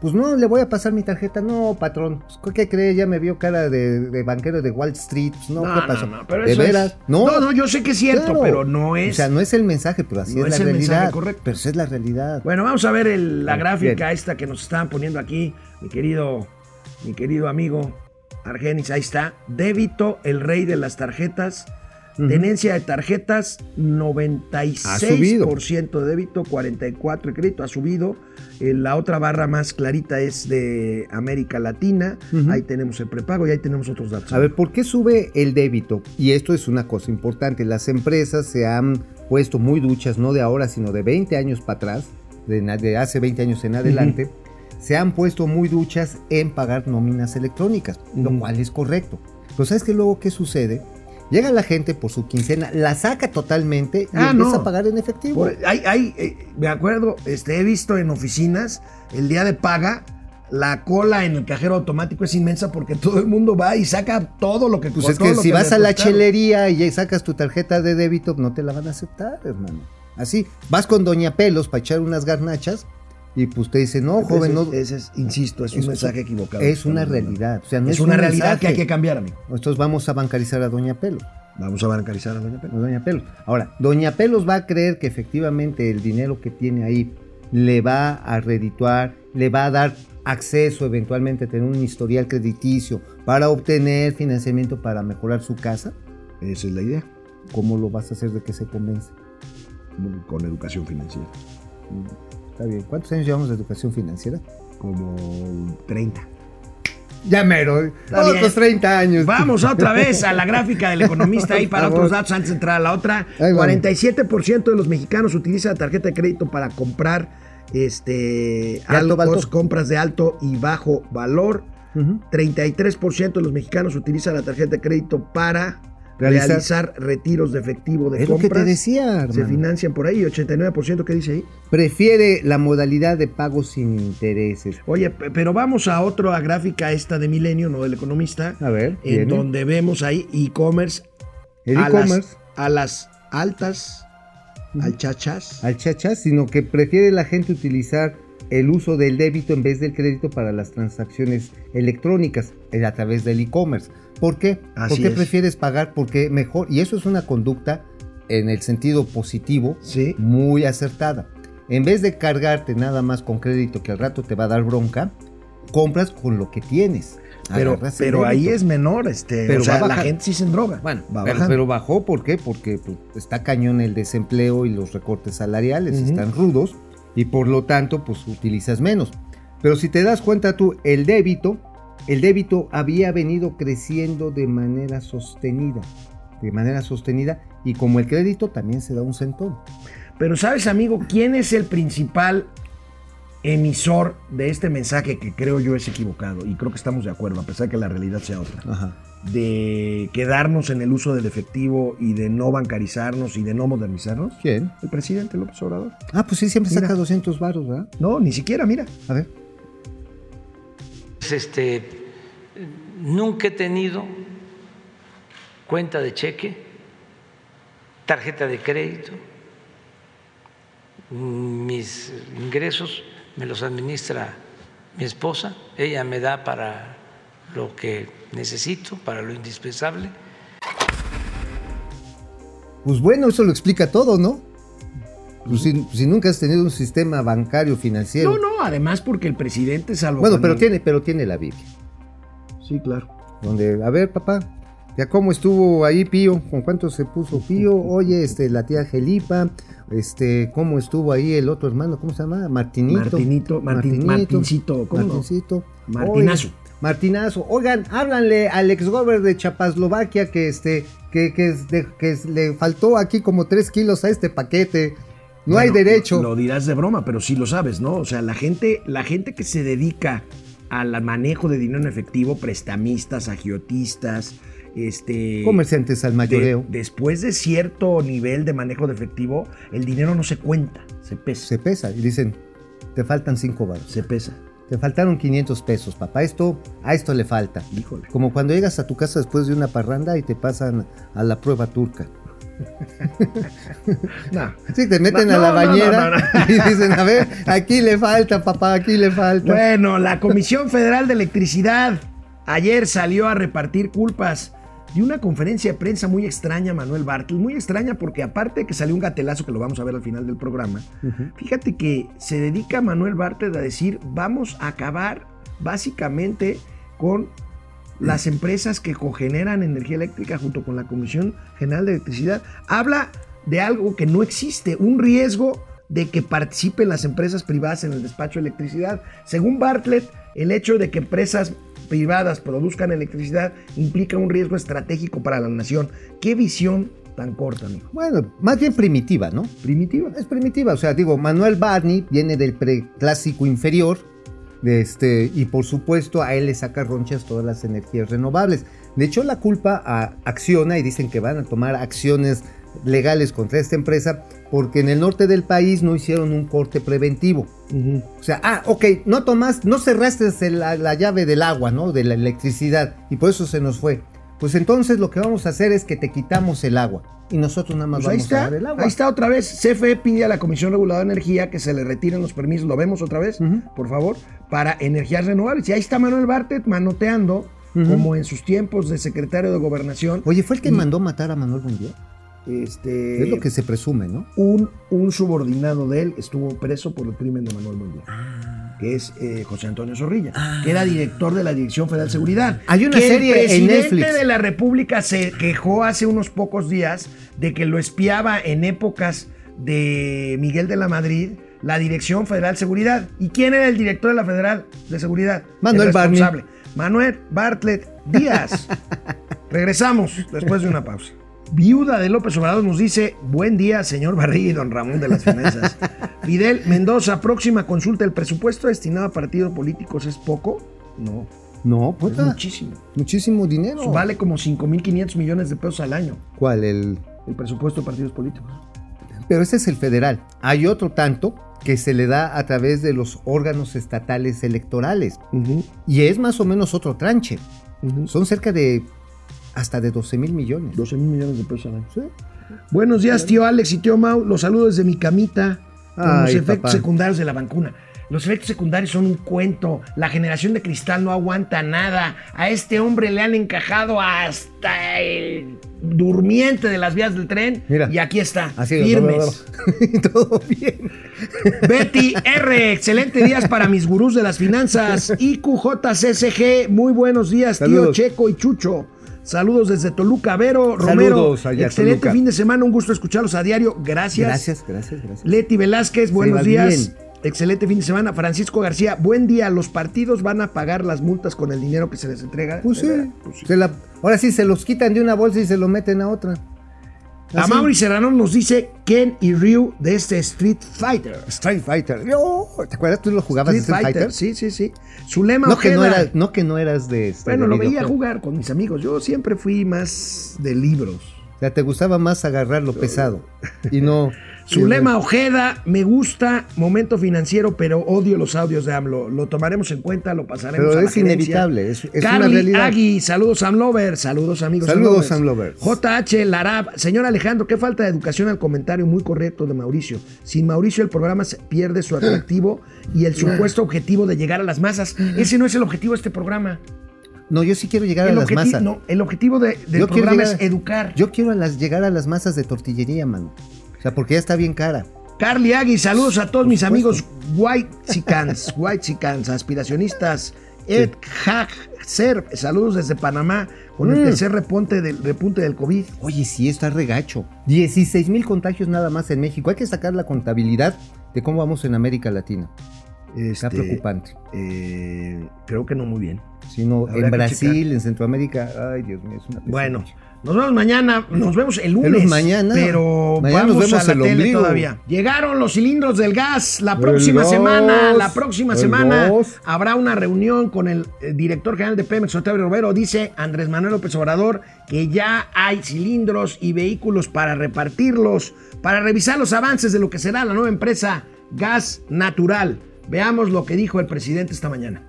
Pues no, le voy a pasar mi tarjeta. No, patrón. Pues, ¿Qué cree? Ya me vio cara de, de banquero de Wall Street. Pues, no, No, ¿qué pasó? no, no, pero ¿De eso veras? es- No. no, no, yo sé que es cierto, Claro. pero no es. O sea, no es el mensaje, pero así no es, es la el mensaje realidad. correcto. Pero es la realidad. Bueno, vamos a ver el- la Bien. gráfica esta que nos estaban poniendo aquí, mi querido, mi querido amigo Argenis. Ahí está. Débito, el rey de las tarjetas. Tenencia de tarjetas, 96% de débito, 44% de crédito, ha subido. Eh, la otra barra más clarita es de América Latina. Ahí tenemos el prepago y ahí tenemos otros datos. A ver, ¿por qué sube el débito? Y esto es una cosa importante. Las empresas se han puesto muy duchas, no de ahora, sino de 20 años para atrás, de, hace 20 años en adelante, se han puesto muy duchas en pagar nóminas electrónicas, lo cual es correcto. Pero ¿sabes qué luego qué sucede? Llega la gente por su quincena, la saca totalmente y Ah, empieza no. a pagar en efectivo. Por- hay, hay, eh, me acuerdo, este, he visto en oficinas el día de paga, la cola en el cajero automático es inmensa porque todo el mundo va y saca todo lo que Pues es que si vas a la chelería y sacas tu tarjeta de débito, no te la van a aceptar, hermano. Así, vas con Doña Pelos para echar unas garnachas y pues te dice, no, joven, no. Ese, es, insisto, es un Es- mensaje equivocado. Es una realidad. O sea, no es, es, una un realidad que hay que cambiar, amigo. Entonces vamos a bancarizar a Doña Pelos. Vamos a bancarizar a Doña Pelo. Doña Pelos. Ahora, Doña Pelos va a creer que efectivamente el dinero que tiene ahí le va a redituar, le va a dar acceso eventualmente a tener un historial crediticio para obtener financiamiento para mejorar su casa. Esa es la idea, ¿Cómo lo vas a hacer de que se convence? con educación financiera. Está bien. ¿Cuántos años llevamos de educación financiera? Como 30. Ya mero. Otros bien. 30 años. Vamos otra vez a la gráfica del economista ahí para otros datos antes de entrar a la otra. Ahí vamos. 47% de los mexicanos utilizan la tarjeta de crédito para comprar este alto altos, valor. compras de alto y bajo valor. Ujú. 33% de los mexicanos utilizan la tarjeta de crédito para Realizar- realizar, retiros de efectivo de Es lo que compras. te decía, Se hermano. financian por ahí, 89% ¿qué dice ahí? Prefiere la modalidad de pago sin intereses. Oye, pe- pero vamos a otra gráfica esta de Milenio, no del economista, A ver, en donde vemos ahí e-commerce el a e-commerce las, a las altas, al chachas. al chacha, sino que prefiere la gente utilizar el uso del débito en vez del crédito para las transacciones electrónicas eh, a través del e-commerce. ¿Por qué? Así ¿Por qué es. prefieres pagar? Porque mejor, y eso es una conducta en el sentido positivo, Sí. muy acertada. En vez de cargarte nada más con crédito que al rato te va a dar bronca, compras con lo que tienes. Pero, ahí es menor, este, Pero o sea, la gente sí se endroga. Bueno, va pero, bajó, ¿por qué? Porque pues, está cañón el desempleo y los recortes salariales, están rudos y por lo tanto pues utilizas menos. Pero si te das cuenta tú, el débito, el débito había venido creciendo de manera sostenida, de manera sostenida y como el crédito también se da un centón. Pero sabes, amigo, ¿quién es el principal emisor de este mensaje que creo yo es equivocado? Y creo que estamos de acuerdo, a pesar de que la realidad sea otra. Ajá. De quedarnos en el uso del efectivo y de no bancarizarnos y de no modernizarnos. ¿Quién? El presidente López Obrador. Ah, pues sí, siempre Mira. saca 200 varos, ¿verdad? No, ni siquiera, mira. A ver. Este, nunca he tenido cuenta de cheque, tarjeta de crédito. Mis ingresos me los administra mi esposa. Ella me da para lo que necesito, para lo indispensable. Pues bueno, eso lo explica todo, ¿no? Pues si, si nunca has tenido un sistema bancario financiero. No, no, además porque el presidente salvo. Bueno, pero el- tiene, pero tiene la Biblia. Sí, claro. Donde, a ver, papá, ya cómo estuvo ahí Pío, con cuánto se puso Pío, oye, este, la tía Gelipa, este, cómo estuvo ahí el otro hermano, ¿cómo se llama? Martinito. Martinito, Martin- Martincito, ¿cómo no? Martincito. Martinazo. Oye, Martinazo. Oigan, háblanle al ex de Chapaslovaquia que este, que, que, que es- le faltó aquí como tres kilos a este paquete. No hay derecho. Lo dirás de broma, pero sí lo sabes, ¿no? O sea, la gente, la gente que se dedica al manejo de dinero en efectivo, prestamistas, agiotistas, este. Comerciantes al de- mayoreo. después de cierto nivel de manejo de efectivo, el dinero no se cuenta, se pesa. Se pesa y dicen, te faltan cinco varos. Se pesa. Te faltaron 500 pesos, papá. Esto, a esto le falta. Híjole. Como cuando llegas a tu casa después de una parranda y te pasan a la prueba turca. No. Sí, te meten No, a la no, bañera no, y dicen, a ver, aquí le falta, papá, aquí le falta. Bueno, la Comisión Federal de Electricidad ayer salió a repartir culpas de una conferencia de prensa muy extraña, Manuel Bartel, muy extraña porque aparte de que salió un gatelazo que lo vamos a ver al final del programa, fíjate que se dedica Manuel Bartel a decir, vamos a acabar básicamente con las empresas que cogeneran energía eléctrica junto con la Comisión General de Electricidad. Habla de algo que no existe, un riesgo de que participen las empresas privadas en el despacho de electricidad. Según Bartlett, el hecho de que empresas privadas produzcan electricidad implica un riesgo estratégico para la nación. ¿Qué visión tan corta, amigo? Bueno, más bien primitiva, ¿no? Primitiva. Es primitiva, o sea, digo, Manuel Barney viene del preclásico inferior, este, y por supuesto a él le saca ronchas todas las energías renovables. De hecho, la culpa a Acciona y dicen que van a tomar acciones legales contra esta empresa porque en el norte del país no hicieron un corte preventivo. O sea, ah, ok, no tomas, no cerraste la, la llave del agua, ¿no? De la electricidad y por eso se nos fue. Pues entonces lo que vamos a hacer es que te quitamos el agua y nosotros nada más Pues vamos a está, dar el agua. ahí está otra vez. CFE pide a la Comisión Reguladora de Energía que se le retiren los permisos, lo vemos otra vez, por favor, para energías renovables. Y ahí está Manuel Bartet manoteando, como en sus tiempos de secretario de Gobernación, Oye, fue el que Y- mandó matar a Manuel Buendía. este, Es lo que se presume, ¿no? un, un subordinado de él estuvo preso por el crimen de Manuel Buendía. Que es eh, José Antonio Zorrilla, que era director de la Dirección Federal de Seguridad. Hay una que serie el en presidente Netflix. de la República se quejó hace unos pocos días de que lo espiaba en épocas de Miguel de la Madrid la Dirección Federal de Seguridad. ¿Y quién era el director de la Federal de Seguridad? Manuel El Barney. responsable. Manuel Bartlett Díaz. Regresamos después de una pausa. Viuda de López Obrador nos dice, buen día, señor Barriga y don Ramón de las Finanzas. Fidel Mendoza, próxima consulta, ¿el presupuesto destinado a partidos políticos es poco? No, No, es puta. muchísimo. Muchísimo dinero. Vale como 5.500 millones de pesos al año ¿Cuál? El... el presupuesto de partidos políticos. Pero ese es el federal. Hay otro tanto que se le da a través de los órganos estatales electorales. Y es más o menos otro tranche. Son cerca de hasta de 12 mil millones. 12 mil millones de pesos al año. Buenos días, tío Alex y tío Mau. Los saludo desde mi camita con Ay, los efectos papá. secundarios de la vacuna. Los efectos secundarios son un cuento. La generación de cristal no aguanta nada. A este hombre le han encajado hasta el durmiente de las vías del tren. Mira. y aquí está, Así, firmes. todo bien. Betty R, excelente días para mis gurús de las finanzas. IQJCCG, muy buenos días, tío. Checo y Chucho. Saludos desde Toluca, Vero, Romero. Saludos allá, excelente Toluca. fin de semana, un gusto escucharlos a diario. Gracias. Gracias, gracias, gracias. Leti Velázquez, buenos días. bien. Excelente fin de semana. Francisco García, buen día. Los partidos van a pagar las multas con el dinero que se les entrega. Pues sí. Pues sí. se la- ahora sí se los quitan de una bolsa y se lo meten a otra. A Así. Mauri Serrano nos dice Ken y Ryu de este Street Fighter. Street Fighter. Yo, ¿Te acuerdas? ¿Tú lo jugabas Street Street Fighter, Fighter? sí, sí, sí. No que no, Ojeda. eras, no que no eras de este. Bueno, de lo veía jugar con mis amigos. Yo siempre fui más de libros. O sea, te gustaba más agarrar lo pesado y no. Zulema Ojeda, me gusta momento financiero, pero odio los audios de AMLO. Lo tomaremos en cuenta, lo pasaremos Pero a la es gerencia. inevitable, es- es una Carly realidad. Agui, saludos Sam Lover, saludos amigos Saludos, Lovers. JH Larab, señor Alejandro, qué falta de educación al comentario muy correcto de Mauricio. Sin Mauricio el programa se pierde su atractivo y el supuesto objetivo de llegar a las masas. Ese no es el objetivo de este programa. No, yo sí quiero llegar a las masas. no, el objetivo de- del Yo programa llegar- es educar. Yo quiero a las, llegar a las masas de tortillería, mano. O sea, porque ya está bien cara. Carly Agui, saludos a todos mis supuesto. amigos White Chicans, White Chicans, aspiracionistas. Ed Ser, saludos desde Panamá con el Mm. tercer repunte del, repunte del COVID. Oye, sí, está regacho. 16 mil contagios nada más en México. Hay que sacar la contabilidad de cómo vamos en América Latina. Está Este, preocupante. eh, creo que no muy bien. Si no, Habrá en Brasil, en Centroamérica, ay Dios mío, es una. Bueno, nos vemos mañana, nos vemos el lunes. Mañana. Pero Mañana nos vamos vemos a la el tele ombligo. todavía. Llegaron los cilindros del gas. La próxima semana, la próxima semana habrá una reunión con el eh, director general de Pemex, Octavio Romero. Dice Andrés Manuel López Obrador que ya hay cilindros y vehículos para repartirlos, para revisar los avances de lo que será la nueva empresa Gas Natural. Veamos lo que dijo el presidente esta mañana.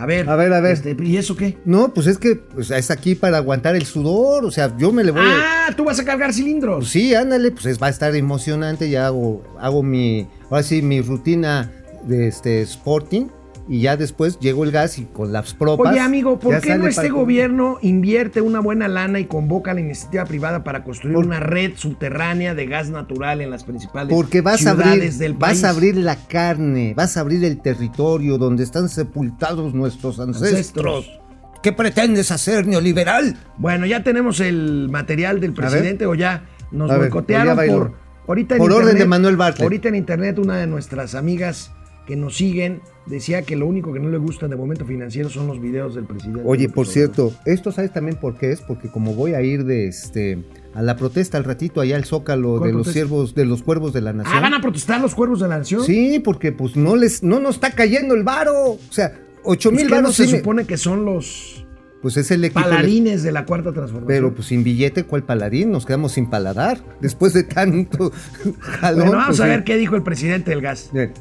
A ver, A ver, a ver. este, ¿y eso qué? No, pues es que pues, es aquí para aguantar el sudor. O sea, yo me le voy a. Ah, tú vas a cargar cilindros. Pues sí, ándale, pues es- va a estar emocionante. Ya hago, hago mi, ahora sí, mi rutina de este Sporting. Y ya después llegó el gas y con las propas. Oye, amigo, ¿por qué no este para- gobierno invierte una buena lana y convoca a la iniciativa privada para construir Por- una red subterránea de gas natural en las principales Porque vas a ciudades abrir, del vas país? a abrir la carne, vas a abrir el territorio donde están sepultados nuestros ancestros. Ancestros. ¿Qué pretendes hacer, neoliberal? Bueno, ya tenemos el material del presidente o ya nos A boicotearon por ahorita en Por orden de Manuel Bartlett. Ahorita en internet una de nuestras amigas que nos siguen decía que lo único que no le gusta de momento financiero son los videos del presidente. Oye, por cierto, esto sabes también por qué es, porque como voy a ir de este a la protesta al ratito allá al Zócalo ¿Cuál de los siervos, de los cuervos de la nación. Ah, van a protestar los cuervos de la nación. Sí, porque pues no les, no nos está cayendo el varo. O sea, ocho mil que no varos se me- supone que son los Pues es el equipo. paladines de la cuarta transformación. Pero pues sin billete, ¿cuál paladín? Nos quedamos sin paladar. Después de tanto jalón. bueno, vamos pues, a ver qué dijo el presidente del gas. Bien.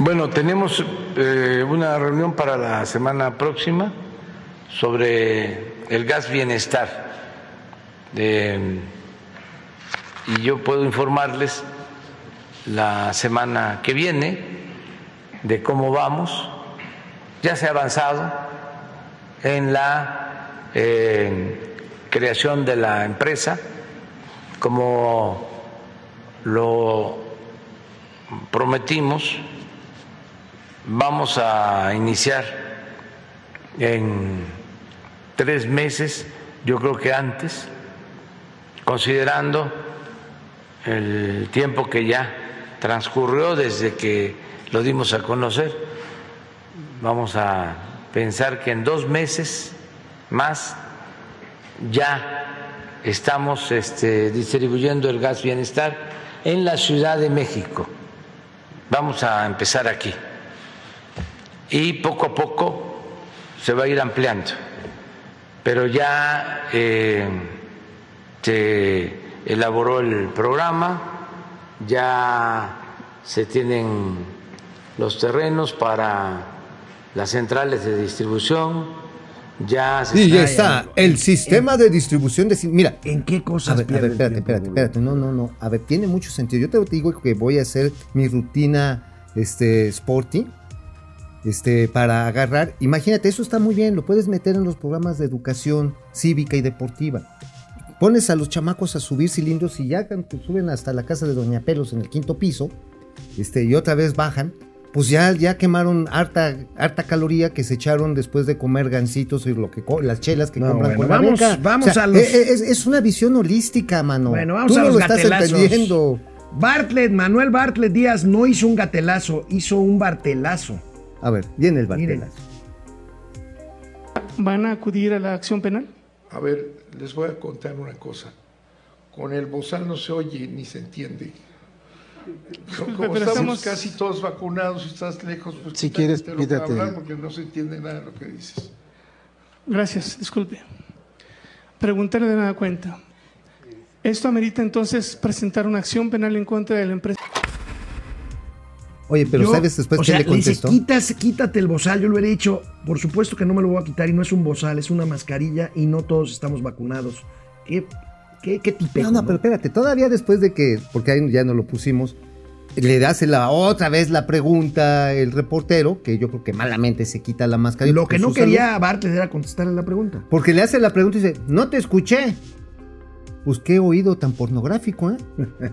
Bueno, tenemos eh, una reunión para la semana próxima sobre el gas bienestar. Eh, y yo puedo informarles la semana que viene de cómo vamos. Ya se ha avanzado en la eh, creación de la empresa, como lo prometimos vamos a iniciar en tres meses, yo creo que antes, considerando el tiempo que ya transcurrió desde que lo dimos a conocer. Vamos a pensar que en dos meses más ya estamos este, distribuyendo el gas bienestar en la Ciudad de México. Vamos a empezar aquí y poco a poco se va a ir ampliando. Pero ya eh, se elaboró el programa, ya se tienen los terrenos para las centrales de distribución, ya se Sí, está- ya está. El sistema de distribución de... Mira, ¿En qué a cosas ver, a ver, espérate, tiempo, espérate, espérate. No, no, no. A ver, tiene mucho sentido. Yo te digo que voy a hacer mi rutina este, sporty este, para agarrar. Imagínate, eso está muy bien. Lo puedes meter en los programas de educación cívica y deportiva. Pones a los chamacos a subir cilindros y ya suben hasta la casa de Doña Pelos en el quinto piso este, y otra vez bajan. Pues ya, ya quemaron harta, harta caloría que se echaron después de comer gancitos y lo que las chelas que No, compran bueno, con la vamos- vamos a los- e- Es, es una visión holística, mano. Bueno, vamos Tú a no los lo estás gatelazos. entendiendo. Bartlett, Manuel Bartlett Díaz no hizo un gatelazo, hizo un bartelazo. A ver, viene el. Bartelas. ¿Van a acudir a la acción penal? A ver, les voy a contar una cosa. Con el bozal no se oye ni se entiende. Como pero estamos estamos- casi todos vacunados y estás lejos, pues Si quieres, lo que quítate. hablar porque no se entiende nada de lo que dices. Gracias, disculpe. Preguntarle de nada cuenta. ¿Esto amerita entonces presentar una acción penal en contra de la empresa? Oye, pero Yo- ¿sabes después o qué sea, le dice, contestó? "Quitas- quítate el bozal. Yo lo he dicho, por supuesto que no me lo voy a quitar y no es un bozal, es una mascarilla y no todos estamos vacunados. ¿Qué, qué, qué tipejo, No, no, pero espérate, todavía después de que, porque ahí ya no lo pusimos, le hace la, otra vez la pregunta el reportero, que yo creo que malamente se quita la máscara. Lo que no salud. quería Bartlett era contestarle la pregunta. Porque le hace la pregunta y dice, no te escuché. Pues qué oído tan pornográfico, ¿eh?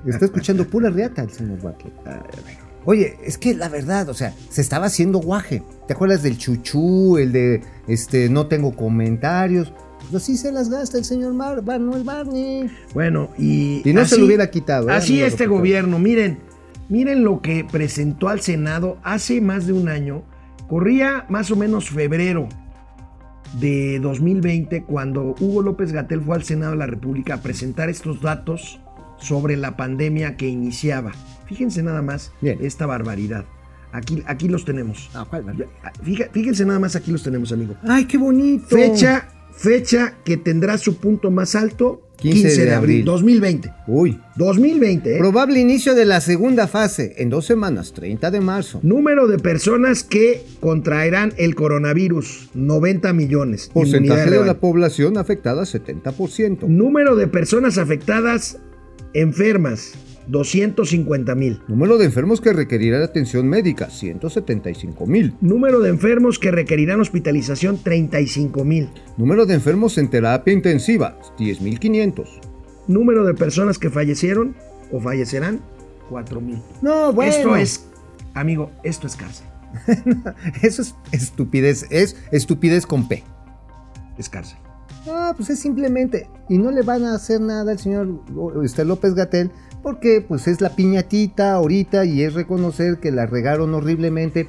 Está escuchando pura riata el señor Bartlett. Oye, es que la verdad, o sea, se estaba haciendo guaje. ¿Te acuerdas del chuchú, el de este no tengo comentarios? Pues así se las gasta el señor Mar Manuel Barney. Bueno, y. Y no se lo hubiera quitado, ¿eh? Así No este gobierno, miren, miren lo que presentó al Senado hace más de un año. Corría más o menos febrero de 2020 cuando Hugo López Gatel fue al Senado de la República a presentar estos datos sobre la pandemia que iniciaba. Fíjense nada más Bien. esta barbaridad. Aquí, aquí los tenemos. Ah. Fíja- Fíjense nada más, aquí los tenemos, amigo. Ay, qué bonito. Fecha, fecha que tendrá su punto más alto 15 15, de de abril, abril. 2020. Uy. 2020, ¿eh? Probable inicio de la segunda fase en dos semanas, 30 de marzo. Número de personas que contraerán el coronavirus, 90 millones. Porcentaje de rebaño. la población afectada, 70%. Número de personas afectadas enfermas, 250 mil. Número de enfermos que requerirán atención médica, 175 mil. Número de enfermos que requerirán hospitalización, 35 mil. Número de enfermos en terapia intensiva, 10.500. Número de personas que fallecieron o fallecerán, 4 mil. No, bueno. Esto es, amigo, esto es cárcel. Eso es estupidez, es estupidez con P. Es cárcel. Ah, pues es simplemente. Y no le van a hacer nada al señor este, López Gatel porque pues es la piñatita ahorita y es reconocer que la regaron horriblemente.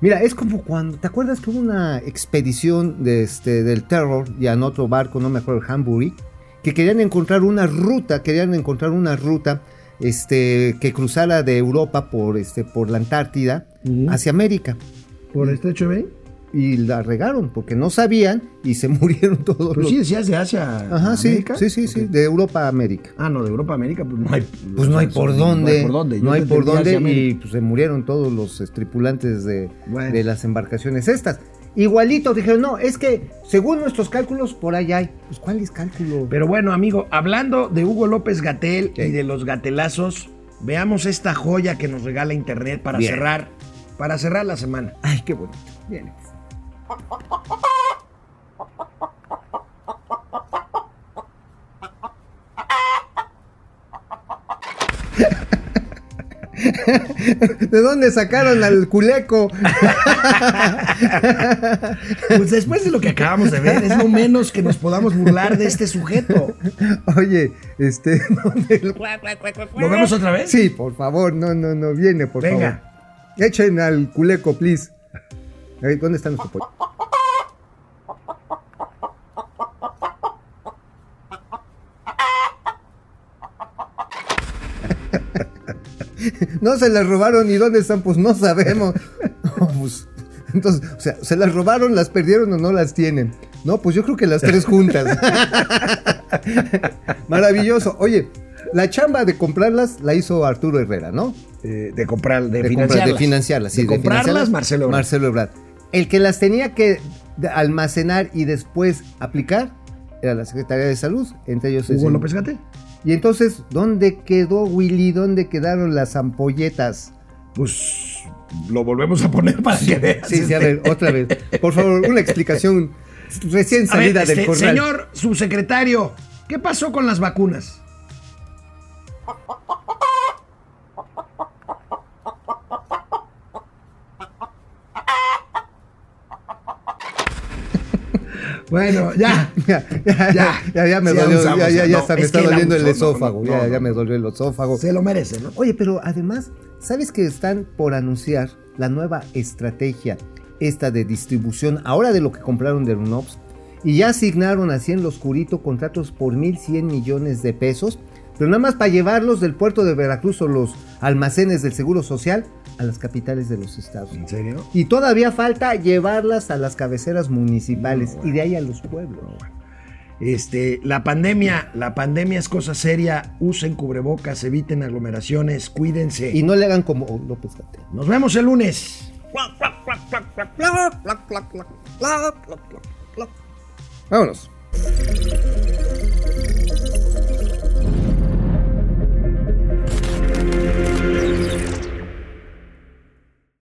Mira, es como cuando, ¿te acuerdas que hubo una expedición de este, del terror y en otro barco, no me acuerdo, Hamburg, que querían encontrar una ruta, querían encontrar una ruta este, que cruzara de Europa por, este, por la Antártida hacia América? ¿Por este hecho de Y la regaron porque no sabían y se murieron todos Pero los... sí decías de Asia. Ajá, sí, América. sí, sí, sí, Ok. de Europa a América. Ah, no, de Europa a América, pues no hay. Pues no hay por dónde. No hay por dónde. No hay por dónde y pues se murieron todos los tripulantes de, Bueno. de las embarcaciones estas. Igualito, dijeron, no, es que según nuestros cálculos por ahí hay. Pues ¿cuáles cálculos? Pero bueno, amigo, hablando de Hugo López Gatel Sí. y de los gatelazos, veamos esta joya que nos regala internet para Bien. cerrar, para cerrar la semana. Ay, qué bonito. Bien. ¿De dónde sacaron al culeco? Pues después de lo que acabamos de ver, es lo menos que nos podamos burlar de este sujeto. Oye, este. ¿Lo vemos otra vez? Sí, por favor, no, no, no, viene, por Venga. favor. Echen al culeco, please. ¿Dónde está nuestro pollo? No se las robaron y dónde están, pues no sabemos. No, pues, entonces, o sea, ¿se las robaron, las perdieron o no las tienen? No, pues yo creo que las tres juntas. Maravilloso. Oye, la chamba de comprarlas la hizo Arturo Herrera, ¿no? Eh, de comprar, de, de, comprar- financiarlas. de financiarlas, sí, de comprarlas, financiarlas, Marcelo. Ebrard. Marcelo Ebrard. El que las tenía que almacenar y después aplicar era la Secretaría de Salud, entre ellos el Hugo señor- López Gatel. Y entonces, ¿dónde quedó Willy? ¿Dónde quedaron las ampolletas? Pues lo volvemos a poner para que veas. Sí, sí, a este. ver, otra vez. Por favor, una explicación recién A ver, salida del este, corral. señor subsecretario, ¿qué pasó con las vacunas? Bueno, ya. Ya, ya, Ya. ya, ya me Sí, dolió, abusamos, ya, ya, ya no, me es está que él doliendo el abusó, no, esófago, no, ya, no, ya no. me dolió el esófago. Se lo merece, ¿no? Oye, pero además, ¿sabes que están por anunciar la nueva estrategia esta de distribución ahora de lo que compraron de Runops? Y ya asignaron así en lo oscurito contratos por 1.100 millones de pesos, pero nada más para llevarlos del puerto de Veracruz o los almacenes del Seguro Social a las capitales de los estados. ¿En serio? Y todavía falta llevarlas a las cabeceras municipales y de ahí a los pueblos. Este, la pandemia, la pandemia es cosa seria. Usen cubrebocas, eviten aglomeraciones, cuídense. Y no le hagan como López Gatell. Nos vemos el lunes. Vámonos.